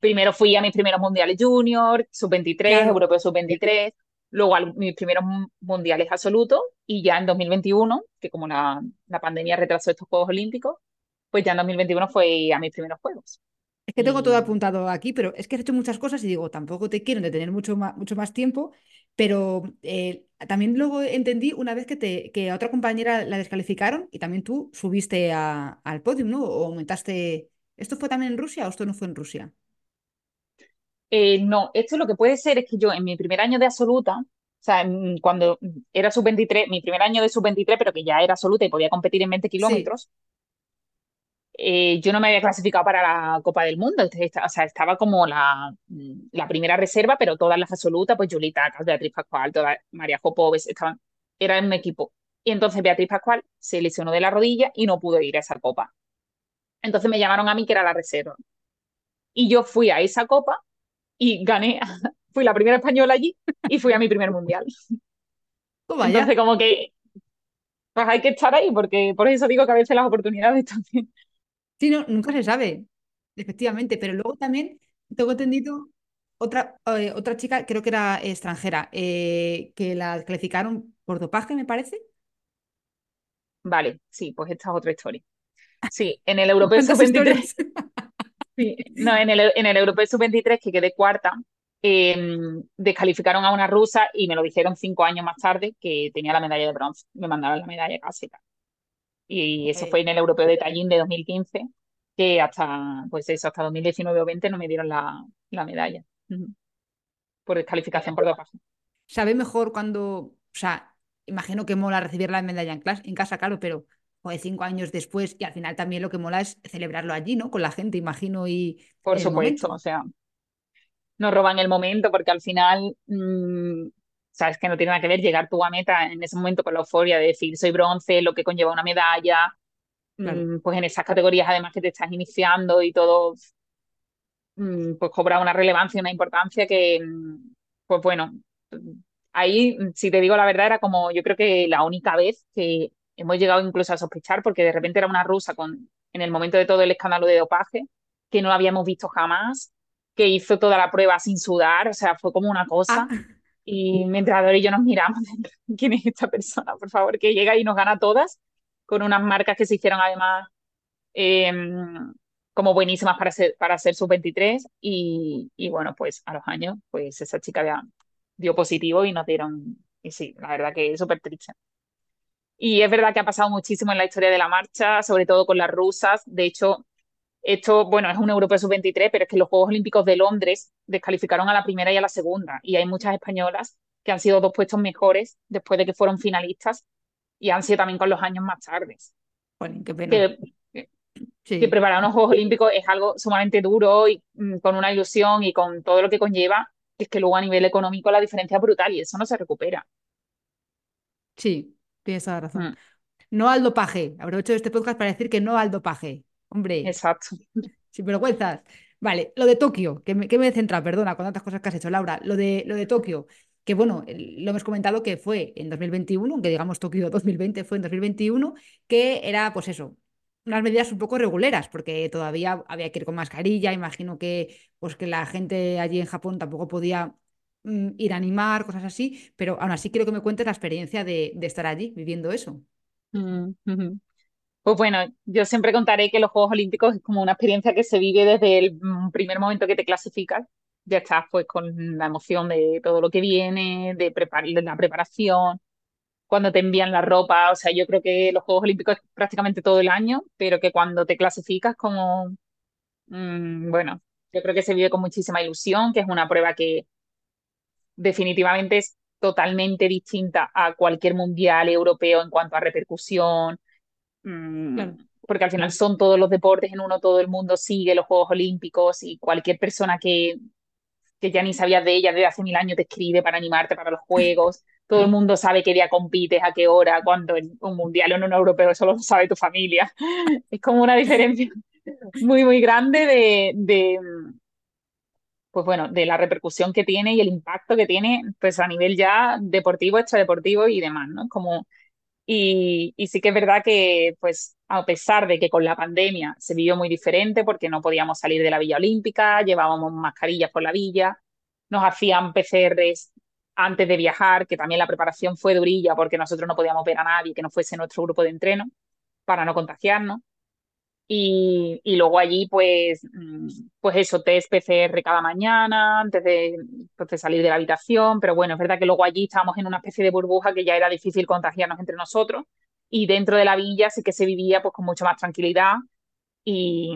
primero fui a mis primeros mundiales junior, sub-23, europeo sub-23, luego a mis primeros mundiales absolutos y ya en 2021, que como la, la pandemia retrasó estos Juegos Olímpicos, pues ya en 2021 fue a mis primeros Juegos.
Es que tengo todo apuntado aquí, pero es que has hecho muchas cosas y digo, tampoco te quiero detener mucho más, mucho más tiempo, pero eh, también luego entendí una vez que, te, que a otra compañera la descalificaron y también tú subiste al podio, ¿no? O aumentaste. ¿Esto fue también en Rusia o esto no fue en Rusia?
Eh, no, esto lo que puede ser es que yo en mi primer año de absoluta, o sea, cuando era sub-23, mi primer año de sub-23, pero que ya era absoluta y podía competir en 20 kilómetros, eh, yo no me había clasificado para la Copa del Mundo, o sea, estaba como la, la primera reserva, pero todas las absolutas, pues Julita, Beatriz Pascual, toda, María Jopoves, estaban, era un equipo. Y entonces Beatriz Pascual se lesionó de la rodilla y no pudo ir a esa copa. Entonces me llamaron a mí que era la reserva. Y yo fui a esa copa y gané, fui la primera española allí y fui a mi primer mundial. Entonces como que pues hay que estar ahí porque por eso digo que a veces las oportunidades también
Sí, no, nunca se sabe, efectivamente, pero luego también tengo entendido otra, eh, otra chica, creo que era extranjera, eh, que la calificaron por dopaje, me parece.
Vale, sí, pues esta es otra historia. Sí, en el Europeo Sub-23. Sí, no, en el, en el Europeo Sub-23, que quedé cuarta, em, descalificaron a una rusa y me lo dijeron cinco años más tarde que tenía la medalla de bronce. Me mandaron la medalla casi y eso fue en el Europeo de Tallinn de 2015, que hasta, pues eso, hasta 2019 o 20 no me dieron la, la medalla por descalificación por dopaje.
¿Sabe mejor cuando, o sea, imagino que mola recibir la medalla en, clase, en casa, claro, pero de cinco años después y al final también lo que mola es celebrarlo allí, ¿no? Con la gente, imagino, y...
Por supuesto, o sea, nos roban el momento porque al final mm, sabes que no tiene nada que ver llegar tú a meta en ese momento con la euforia de decir soy bronce, lo que conlleva una medalla, mm, pues en esas categorías además que te estás iniciando y todo, mm, pues cobra una relevancia, una importancia que, pues bueno, ahí, si te digo la verdad, era como yo creo que la única vez que hemos llegado incluso a sospechar, porque de repente era una rusa con, en el momento de todo el escándalo de dopaje, que no habíamos visto jamás, que hizo toda la prueba sin sudar, o sea, fue como una cosa.
Ah.
Y mi entrenador y yo nos miramos, ¿quién es esta persona? Por favor, que llega y nos gana todas, con unas marcas que se hicieron además eh, como buenísimas para ser, para ser sub-23. Y, y, bueno, pues a los años, pues esa chica ya dio positivo y nos dieron, y sí, la verdad que es súper triste. Y es verdad que ha pasado muchísimo en la historia de la marcha, sobre todo con las rusas. De hecho, esto, bueno, es un europeo sub-23, pero es que los Juegos Olímpicos de Londres descalificaron a la primera y a la segunda. Y hay muchas españolas que han sido dos puestos mejores después de que fueron finalistas y han sido también con los años más tardes.
Bueno, qué pena.
Que, sí. que, preparar unos Juegos Olímpicos es algo sumamente duro y mm, con una ilusión y con todo lo que conlleva, es que luego a nivel económico la diferencia es brutal y eso no se recupera.
Sí, tienes toda la razón. Mm. No al dopaje. Aprovecho este podcast para decir que no al dopaje. Hombre.
Exacto.
Sin vergüenzas. Vale, lo de Tokio, que me, que me he centrado, perdona, con tantas cosas que has hecho, Laura. Lo de, lo de Tokio, que bueno, lo hemos comentado que fue en 2021, aunque digamos Tokio 2020 fue en 2021, que era pues eso, unas medidas un poco reguleras, porque todavía había que ir con mascarilla, imagino que pues que la gente allí en Japón tampoco podía mm, ir a animar, cosas así, pero aún así quiero que me cuentes la experiencia de, estar allí viviendo eso.
Mm. Pues bueno, yo siempre contaré que los Juegos Olímpicos es como una experiencia que se vive desde el mm, primer momento que te clasificas. Ya estás pues con la emoción de todo lo que viene, de, de la preparación, cuando te envían la ropa. O sea, yo creo que los Juegos Olímpicos es prácticamente todo el año, pero que cuando te clasificas como, bueno, yo creo que se vive con muchísima ilusión, que es una prueba que definitivamente es totalmente distinta a cualquier mundial europeo en cuanto a repercusión, Claro. Porque al final son todos los deportes en uno, todo el mundo sigue los Juegos Olímpicos y cualquier persona que, que ya ni sabías de ella desde hace mil años te escribe para animarte para los Juegos. Todo el mundo sabe qué día compites, a qué hora, cuando en un mundial o en un europeo solo lo sabe tu familia. Es como una diferencia muy, muy grande de, de, pues bueno, de la repercusión que tiene y el impacto que tiene pues a nivel ya deportivo, extradeportivo y demás, ¿no? Como y, y, sí que es verdad que, pues, a pesar de que con la pandemia se vivió muy diferente porque no podíamos salir de la Villa Olímpica, llevábamos mascarillas por la villa, nos hacían PCRs antes de viajar, que también la preparación fue durilla porque nosotros no podíamos ver a nadie que no fuese nuestro grupo de entreno para no contagiarnos. Y, luego allí, pues, mm, pues eso, test PCR cada mañana antes de, pues, de, salir de la habitación. Pero bueno, es verdad que luego allí estábamos en una especie de burbuja que ya era difícil contagiarnos entre nosotros. Y dentro de la villa sí que se vivía pues con mucha más tranquilidad. Y,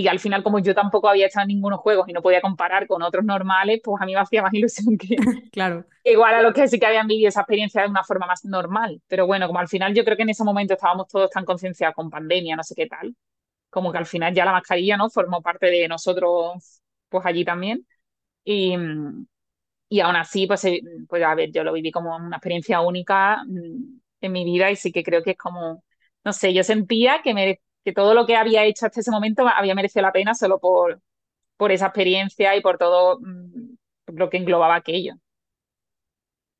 y al final, como yo tampoco había echado ningunos juegos y no podía comparar con otros normales, pues a mí me hacía más ilusión que,
claro.
igual a los que sí que habían vivido esa experiencia de una forma más normal. Pero bueno, como al final yo creo que en ese momento estábamos todos tan concienciados con pandemia, no sé qué tal, como que al final ya la mascarilla, ¿no? Formó parte de nosotros, pues allí también. Y, y aún así, pues, eh, pues a ver, yo lo viví como una experiencia única mm, en mi vida y sí que creo que es como, no sé, yo sentía que me que todo lo que había hecho hasta ese momento había merecido la pena solo por, por esa experiencia y por todo mm, lo que englobaba aquello.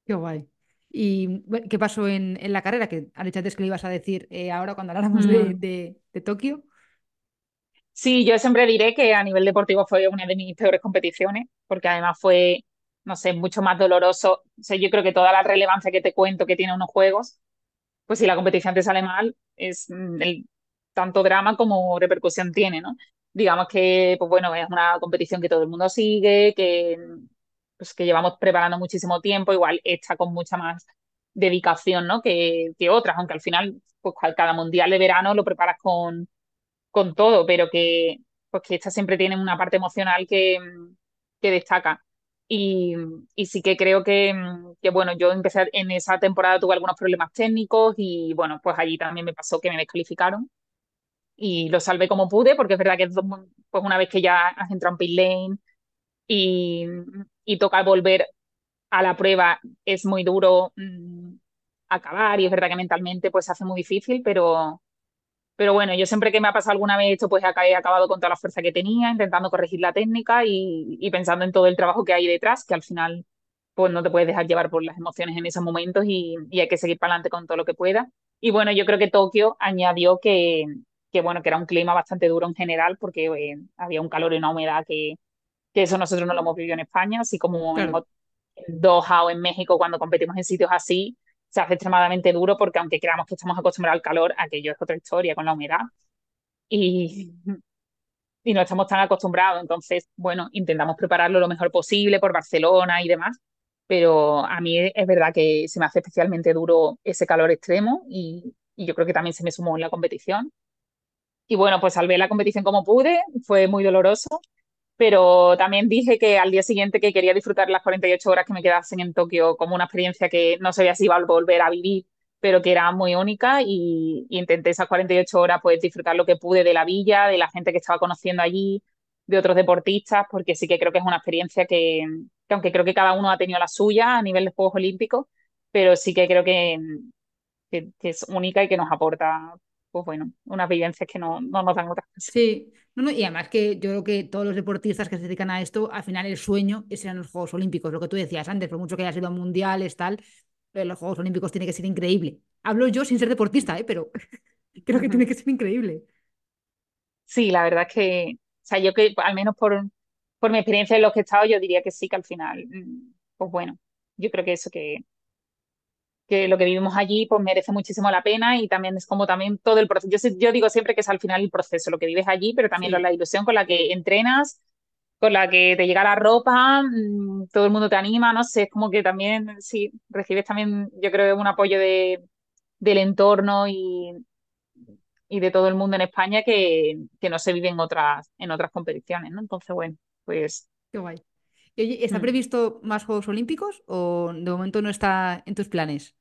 Qué guay. ¿Y qué pasó en, en la carrera? Que antes que le ibas a decir eh, ahora cuando habláramos mm. de, de, de, Tokio.
Sí, yo siempre diré que a nivel deportivo fue una de mis peores competiciones, porque además fue, no sé, mucho más doloroso. O sea, yo creo que toda la relevancia que te cuento que tiene unos juegos, pues si la competición te sale mal, es mm, el, tanto drama como repercusión tiene, ¿no? Digamos que, pues bueno, es una competición que todo el mundo sigue, que, pues, que llevamos preparando muchísimo tiempo, igual está con mucha más dedicación, ¿no? Que, que otras, aunque al final, pues cada mundial de verano lo preparas con, con todo, pero que, pues que esta siempre tiene una parte emocional que, que destaca. Y, y, sí que creo que, que, bueno, yo empecé en esa temporada, tuve algunos problemas técnicos y, bueno, pues allí también me pasó que me descalificaron y lo salvé como pude, porque es verdad que pues una vez que ya has entrado en pit lane y, y toca volver a la prueba, es muy duro mmm, acabar y es verdad que mentalmente pues se hace muy difícil, pero, pero bueno, yo siempre que me ha pasado alguna vez esto, pues he acabado con toda la fuerza que tenía, intentando corregir la técnica y, y pensando en todo el trabajo que hay detrás, que al final pues no te puedes dejar llevar por las emociones en esos momentos y, hay que seguir para adelante con todo lo que pueda. Y bueno, yo creo que Tokio añadió que, que bueno, que era un clima bastante duro en general porque eh, había un calor y una humedad que, que eso nosotros no lo hemos vivido en España, así como en, Doha o en México cuando competimos en sitios así, se hace extremadamente duro porque aunque creamos que estamos acostumbrados al calor, aquello es otra historia con la humedad. Y, y no estamos tan acostumbrados. Entonces, bueno, intentamos prepararlo lo mejor posible por Barcelona y demás, pero a mí es verdad que se me hace especialmente duro ese calor extremo y, y yo creo que también se me sumó en la competición. Y bueno, pues salvé la competición como pude, fue muy doloroso, pero también dije que al día siguiente que quería disfrutar las 48 horas que me quedasen en Tokio como una experiencia que no sabía si iba a volver a vivir, pero que era muy única y, intenté esas 48 horas pues disfrutar lo que pude de la villa, de la gente que estaba conociendo allí, de otros deportistas, porque sí que creo que es una experiencia que, aunque creo que cada uno ha tenido la suya a nivel de Juegos Olímpicos, pero sí que creo que, que, es única y que nos aporta pues bueno, unas vivencias que no, no nos dan otras cosas.
Sí, no, no, y además que yo creo que todos los deportistas que se dedican a esto, al final el sueño es a los Juegos Olímpicos, lo que tú decías antes, por mucho que haya sido mundiales, tal, los Juegos Olímpicos tiene que ser increíble. Hablo yo sin ser deportista, ¿eh? pero creo que tiene que ser increíble.
Sí, la verdad es que, o sea, yo que al menos por, por mi experiencia en los que he estado, yo diría que sí, que al final, mm, pues bueno, yo creo que eso que, que lo que vivimos allí pues merece muchísimo la pena y también es como también todo el proceso. Yo, yo digo siempre que es al final el proceso, lo que vives allí, pero también la ilusión con la que entrenas, con la que te llega la ropa, mm, todo el mundo te anima, no sé, es como que también, sí, recibes también, yo creo, un apoyo de, del entorno y, y de todo el mundo en España que, que no se vive en otras, en otras competiciones, ¿no? Entonces, bueno, pues...
Qué guay. ¿Está mm. previsto más Juegos Olímpicos o de momento no está en tus planes?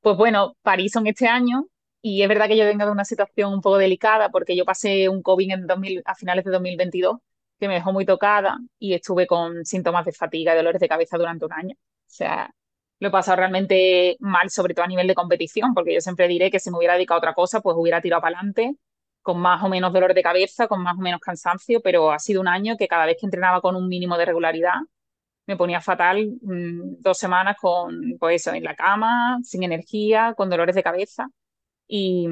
Pues bueno, París son este año y es verdad que yo vengo de una situación un poco delicada porque yo pasé un COVID en 2000, a finales de 2022 que me dejó muy tocada y estuve con síntomas de fatiga y dolores de cabeza durante un año. O sea, lo he pasado realmente mal, sobre todo a nivel de competición, porque yo siempre diré que si me hubiera dedicado a otra cosa, pues hubiera tirado para adelante con más o menos dolor de cabeza, con más o menos cansancio, pero ha sido un año que cada vez que entrenaba con un mínimo de regularidad, me ponía fatal mm, dos semanas con, pues eso, en la cama, sin energía, con dolores de cabeza. Y,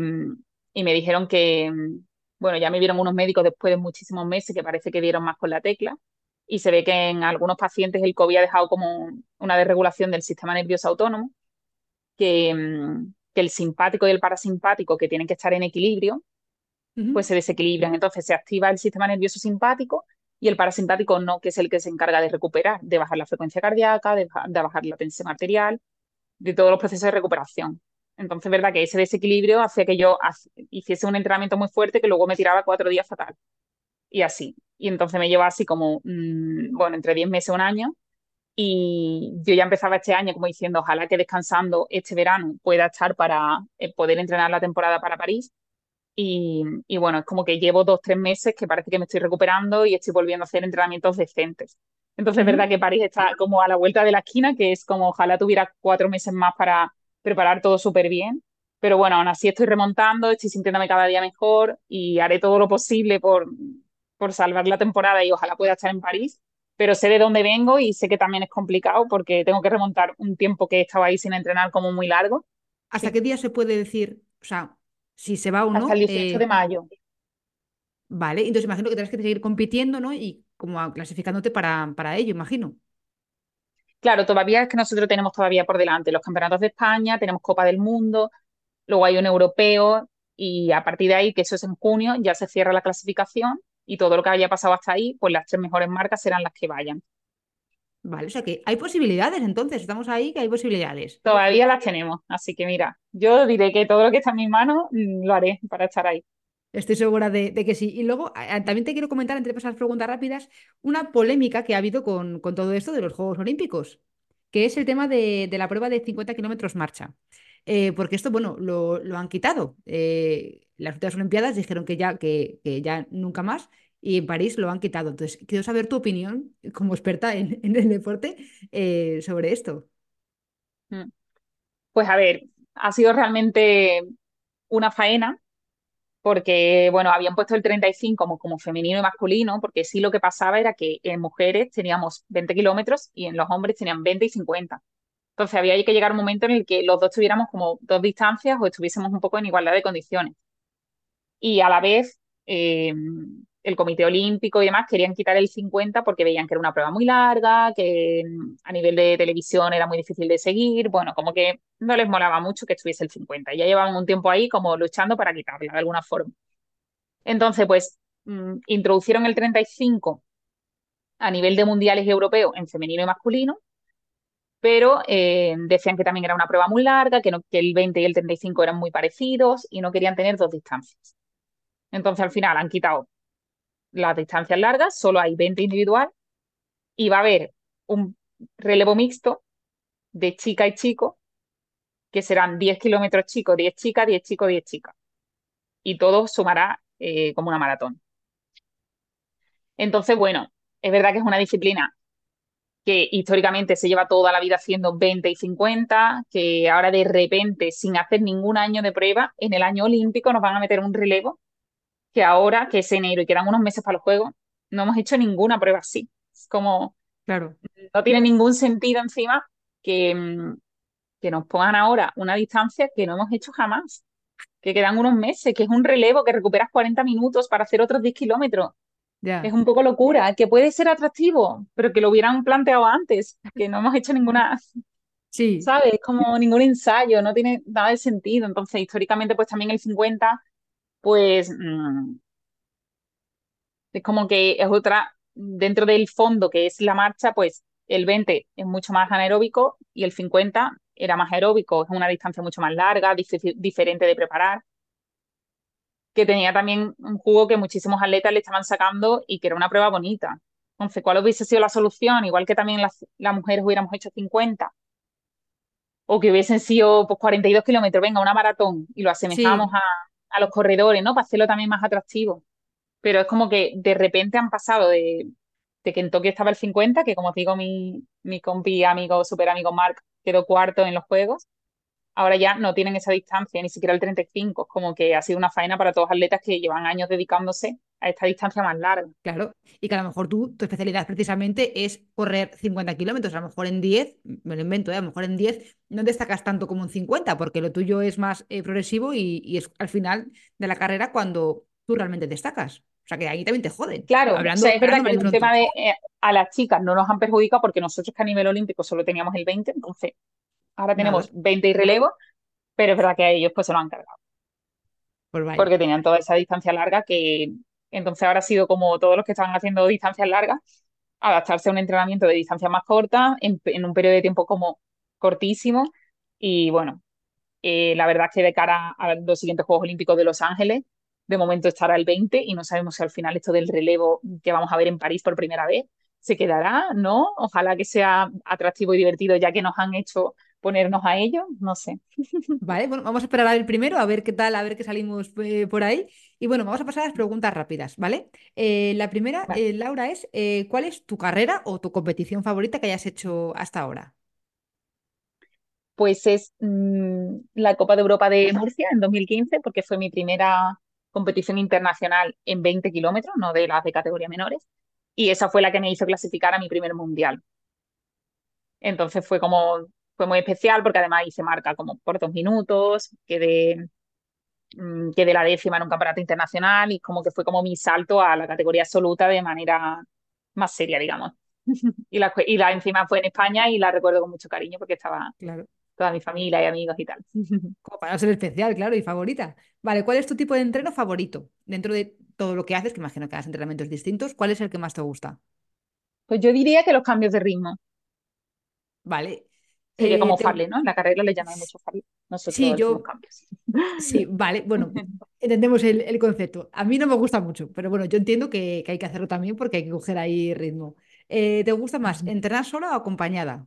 y me dijeron que, bueno, ya me vieron unos médicos después de muchísimos meses que parece que dieron más con la tecla. Y se ve que en algunos pacientes el COVID ha dejado como una desregulación del sistema nervioso autónomo, que, mm, que el simpático y el parasimpático, que tienen que estar en equilibrio, pues se desequilibran. Entonces se activa el sistema nervioso simpático y el parasimpático no, que es el que se encarga de recuperar, de bajar la frecuencia cardíaca, de, bajar la tensión arterial, de todos los procesos de recuperación. Entonces, es verdad que ese desequilibrio hacía que yo hiciese un entrenamiento muy fuerte que luego me tiraba cuatro días fatal. Y así. Y entonces me lleva así como, mm, bueno, entre diez meses, un año. Y yo ya empezaba este año como diciendo, ojalá que descansando este verano pueda estar para eh, poder entrenar la temporada para París y, bueno, es como que llevo dos, tres meses que parece que me estoy recuperando y estoy volviendo a hacer entrenamientos decentes. Entonces es verdad que París está como a la vuelta de la esquina, que es como ojalá tuviera cuatro meses más para preparar todo súper bien. Pero bueno, aún así estoy remontando, estoy sintiéndome cada día mejor y haré todo lo posible por, por salvar la temporada y ojalá pueda estar en París. Pero sé de dónde vengo y sé que también es complicado porque tengo que remontar un tiempo que estaba ahí sin entrenar como muy largo.
¿Hasta qué día se puede decir, o sea, si se va uno.
Hasta el 18 de eh, mayo.
Vale, entonces imagino que tendrás que seguir compitiendo, ¿no? Y como clasificándote para, para ello, imagino.
Claro, todavía es que nosotros tenemos todavía por delante los campeonatos de España, tenemos Copa del Mundo, luego hay un europeo y a partir de ahí, que eso es en junio, ya se cierra la clasificación y todo lo que haya pasado hasta ahí, pues las tres mejores marcas serán las que vayan.
Vale, o sea que hay posibilidades entonces, estamos ahí que hay posibilidades.
Todavía las tenemos, así que mira, yo diré que todo lo que está en mis manos mm, lo haré para estar ahí.
Estoy segura de, que sí. Y luego también te quiero comentar, entre esas preguntas rápidas, una polémica que ha habido con, todo esto de los Juegos Olímpicos, que es el tema de, la prueba de 50 kilómetros marcha. Eh, porque esto, bueno, lo, han quitado. Eh, las últimas Olimpiadas dijeron que ya, que, que ya nunca más y en París lo han quitado. Entonces, quiero saber tu opinión como experta en, el deporte eh, sobre esto.
Mm. Pues a ver, ha sido realmente una faena porque, bueno, habían puesto el 35 como, como femenino y masculino, porque sí lo que pasaba era que en mujeres teníamos 20 kilómetros y en los hombres tenían 20 y 50. Entonces había que llegar un momento en el que los dos tuviéramos como dos distancias o estuviésemos un poco en igualdad de condiciones. Y a la vez, eh, el Comité Olímpico y demás querían quitar el 50 porque veían que era una prueba muy larga, que a nivel de televisión era muy difícil de seguir, bueno, como que no les molaba mucho que estuviese el 50. Ya llevaban un tiempo ahí como luchando para quitarla de alguna forma. Entonces, pues, mm, introducieron el 35 a nivel de mundiales europeos en femenino y masculino, pero eh, decían que también era una prueba muy larga, que, no, que el 20 y el 35 eran muy parecidos y no querían tener dos distancias. Entonces, al final han quitado las distancias largas, solo hay 20 individual y va a haber un relevo mixto de chica y chico, que serán 10 kilómetros chicos, 10 chicas, 10 chicos, 10 chicas. Y todo sumará eh, como una maratón. Entonces, bueno, es verdad que es una disciplina que históricamente se lleva toda la vida haciendo 20 y 50, que ahora de repente, sin hacer ningún año de prueba, en el año olímpico nos van a meter un relevo que ahora, que es enero y quedan unos meses para los Juegos, no hemos hecho ninguna prueba así. Es como,
claro.
no tiene ningún sentido encima que, mm, que nos pongan ahora una distancia que no hemos hecho jamás, que quedan unos meses, que es un relevo, que recuperas 40 minutos para hacer otros 10 kilómetros. Es un poco locura, que puede ser atractivo, pero que lo hubieran planteado antes, que no hemos hecho ninguna,
sí.
¿sabes? Como ningún ensayo, no tiene nada de sentido. Entonces, históricamente, pues también el 50 pues mm, es como que es otra, dentro del fondo que es la marcha, pues el 20 es mucho más anaeróbico y el 50 era más aeróbico, es una distancia mucho más larga, diferente de preparar, que tenía también un jugo que muchísimos atletas le estaban sacando y que era una prueba bonita. Entonces, ¿cuál hubiese sido la solución? Igual que también las, mujeres hubiéramos hecho 50 o que hubiesen sido pues, 42 kilómetros, venga, una maratón. Y lo asemejamos a, a los corredores, ¿no? Para hacerlo también más atractivo. Pero es como que de repente han pasado de, de que en Tokio estaba el 50, que como digo, mi, mi compi, amigo, super amigo Mark quedó cuarto en los Juegos. Ahora ya no tienen esa distancia, ni siquiera el 35. Es como que ha sido una faena para todos los atletas que llevan años dedicándose a esta distancia más larga.
Claro, y que a lo mejor tú, tu especialidad precisamente es correr 50 kilómetros, a lo mejor en 10, me lo invento, ¿eh? a lo mejor en 10 no destacas tanto como en 50, porque lo tuyo es más eh, progresivo y, es al final de la carrera cuando tú realmente destacas. O sea que ahí también te joden.
Claro, Hablando, es verdad que el tema de eh, a las chicas no nos han perjudicado porque nosotros que a nivel olímpico solo teníamos el 20, entonces ahora tenemos 20 y relevo, pero es verdad que a ellos pues se lo han cargado. Pues porque tenían toda esa distancia larga que entonces ahora ha sido como todos los que estaban haciendo distancias largas, adaptarse a un entrenamiento de distancia más corta en, un periodo de tiempo como cortísimo. Y bueno, eh, la verdad es que de cara a los siguientes Juegos Olímpicos de Los Ángeles, de momento estará el 20 y no sabemos si al final esto del relevo que vamos a ver en París por primera vez se quedará, ¿no? Ojalá que sea atractivo y divertido ya que nos han hecho ponernos a ello, no sé.
Vale, bueno, vamos a esperar a ver primero, a ver qué tal, a ver qué salimos eh, por ahí. Y bueno, vamos a pasar a las preguntas rápidas, ¿vale? Eh, la primera, eh, Laura, es ¿cuál es tu carrera o tu competición favorita que hayas hecho hasta ahora?
Pues es mm, la Copa de Europa de Murcia en 2015, porque fue mi primera competición internacional en 20 kilómetros, no de las de categoría menores. Y esa fue la que me hizo clasificar a mi primer mundial. Entonces fue como fue muy especial porque además hice marca como por dos minutos, quedé, mm, quedé la décima en un campeonato internacional y como que fue como mi salto a la categoría absoluta de manera más seria, digamos. y, la, y la encima fue en España y la recuerdo con mucho cariño porque estaba
claro.
toda mi familia y amigos y tal.
Como para ser especial, claro, y favorita. Vale, ¿cuál es tu tipo de entreno favorito? Dentro de todo lo que haces, que imagino que haces entrenamientos distintos, ¿cuál es el que más te gusta?
Pues yo diría que los cambios de ritmo.
Vale,
Sería como eh, ¿no? En la carrera le llaman mucho farle. Nosotros sí, yo... cambios.
Sí, vale, bueno, entendemos el, concepto. A mí no me gusta mucho, pero bueno, yo entiendo que, hay que hacerlo también porque hay que coger ahí ritmo. Eh, ¿Te gusta más entrenar sola o acompañada?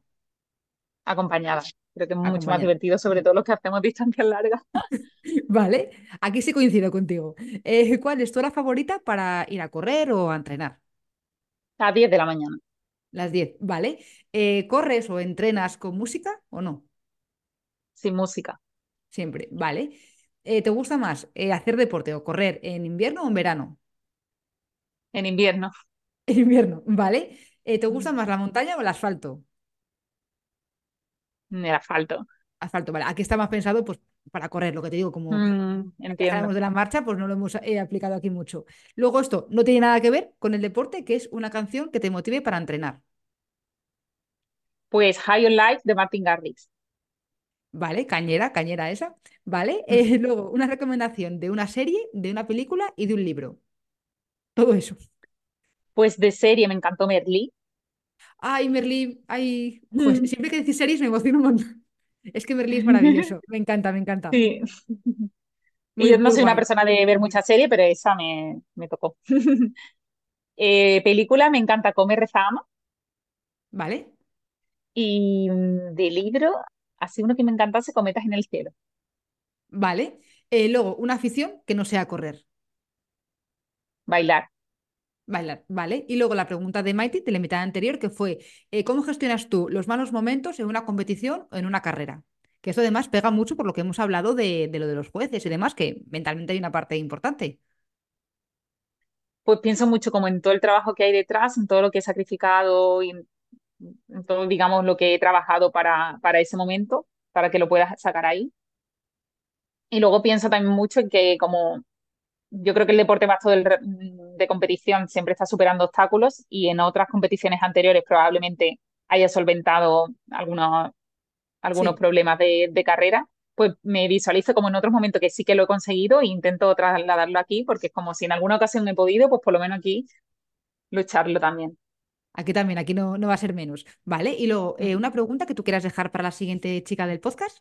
Acompañada. Creo que es mucho más divertido, sobre todo los que hacemos distancias largas.
vale, aquí sí coincido contigo. Eh, ¿Cuál es tu hora favorita para ir a correr o a entrenar?
A 10 de la mañana.
Las 10, ¿vale? Eh, ¿corres o entrenas con música o no?
Sin música.
Siempre, ¿vale? eh, ¿te gusta más eh, hacer deporte o correr en invierno o en verano?
En invierno.
En invierno, ¿vale? ¿te gusta más la montaña o el asfalto?
El asfalto.
Asfalto, vale. Aquí está más pensado pues, para correr, lo que te digo, como
Mm,
de la marcha, pues no lo hemos eh, aplicado aquí mucho. Luego esto no tiene nada que ver con el deporte, que es una canción que te motive para entrenar.
Pues High on Life de Martin Garrix.
¿Vale? Cañera, cañera esa. ¿Vale? Eh, luego, una recomendación de una serie, de una película y de un libro. Todo eso.
Pues de serie me encantó Merlí.
Ay, Merlí, ay, pues siempre que decís series me emociono un montón. Es que Merlí es maravilloso, me encanta, me encanta.
Sí.
Muy,
yo no soy una persona de ver muchas series, pero esa me, me tocó. Eh, película, me encanta Come, Reza, Ama.
¿Vale?
Y mm, de libro, así uno que me encantase, Cometas en el cielo.
¿Vale? Eh, luego, una afición que no sea correr,
Bailar.
Bailar, ¿vale? Y luego la pregunta de Mighty, de la mitad anterior, que fue, eh, ¿cómo gestionas tú los malos momentos en una competición o en una carrera? Que esto además pega mucho por lo que hemos hablado de, de lo de los jueces y demás, que mentalmente hay una parte importante.
Pues pienso mucho como en todo el trabajo que hay detrás, en todo lo que he sacrificado y en todo, digamos, lo que he trabajado para, para ese momento, para que lo puedas sacar ahí. Y luego pienso también mucho en que como yo creo que el deporte más re- de competición siempre está superando obstáculos y en otras competiciones anteriores probablemente haya solventado algunos, algunos
Sí.
problemas de, de carrera, pues me visualizo como en otros momentos que sí que lo he conseguido e intento trasladarlo aquí porque es como si en alguna ocasión he podido, pues por lo menos aquí lucharlo también.
Aquí también, aquí no, no va a ser menos, ¿vale? Y luego, eh, una pregunta que tú quieras dejar para la siguiente chica del podcast.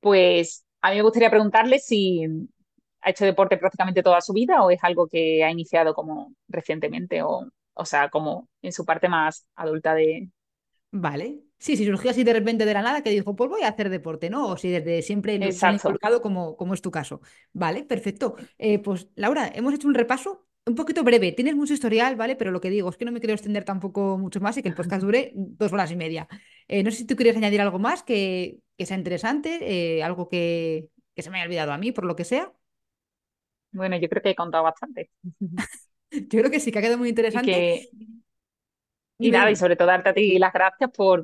Pues a mí me gustaría preguntarle si ha hecho deporte prácticamente toda su vida o es algo que ha iniciado como recientemente o, o sea, como en su parte más adulta de...
Vale. Sí, si surgió así de repente de la nada que dijo, pues voy a hacer deporte, ¿no? O si desde siempre lo se le ha
Exacto.
inculcado como, como es tu caso. Vale, perfecto. Eh, pues Laura, hemos hecho un repaso un poquito breve. Tienes mucho historial, ¿vale? Pero lo que digo es que no me quiero extender tampoco mucho más y que el podcast dure dos horas y media. Eh, no sé si tú querías añadir algo más que, que sea interesante, eh, algo que, que se me haya olvidado a mí, por lo que sea.
Bueno, yo creo que he contado bastante.
Yo creo que sí, que ha quedado muy
Y
interesante.
que, y nada, y sobre todo darte a ti las gracias por,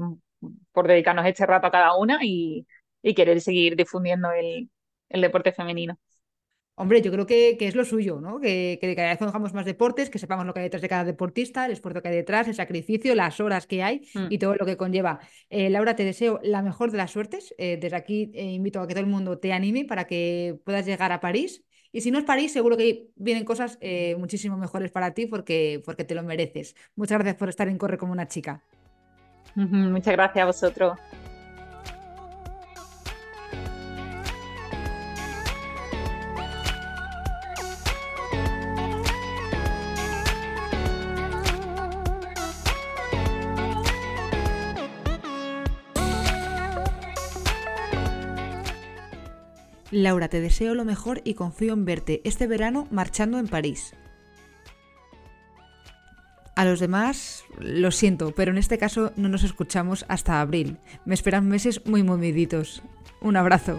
por dedicarnos este rato a cada una y, y querer seguir difundiendo el, el deporte femenino.
Hombre, yo creo que, que es lo suyo, ¿no? Que, que cada vez conozcamos más deportes, que sepamos lo que hay detrás de cada deportista, el esfuerzo que hay detrás, el sacrificio, las horas que hay
Mm.
y todo lo que conlleva. Eh, Laura, te deseo la mejor de las suertes. Eh, desde aquí eh, invito a que todo el mundo te anime para que puedas llegar a París. Y si no es París, seguro que vienen cosas eh, muchísimo mejores para ti porque, porque te lo mereces. Muchas gracias por estar en Corre como una chica.
Muchas gracias a vosotros.
Laura, te deseo lo mejor y confío en verte este verano marchando en París. A los demás, lo siento, pero en este caso no nos escuchamos hasta abril. Me esperan meses muy moviditos. Un abrazo.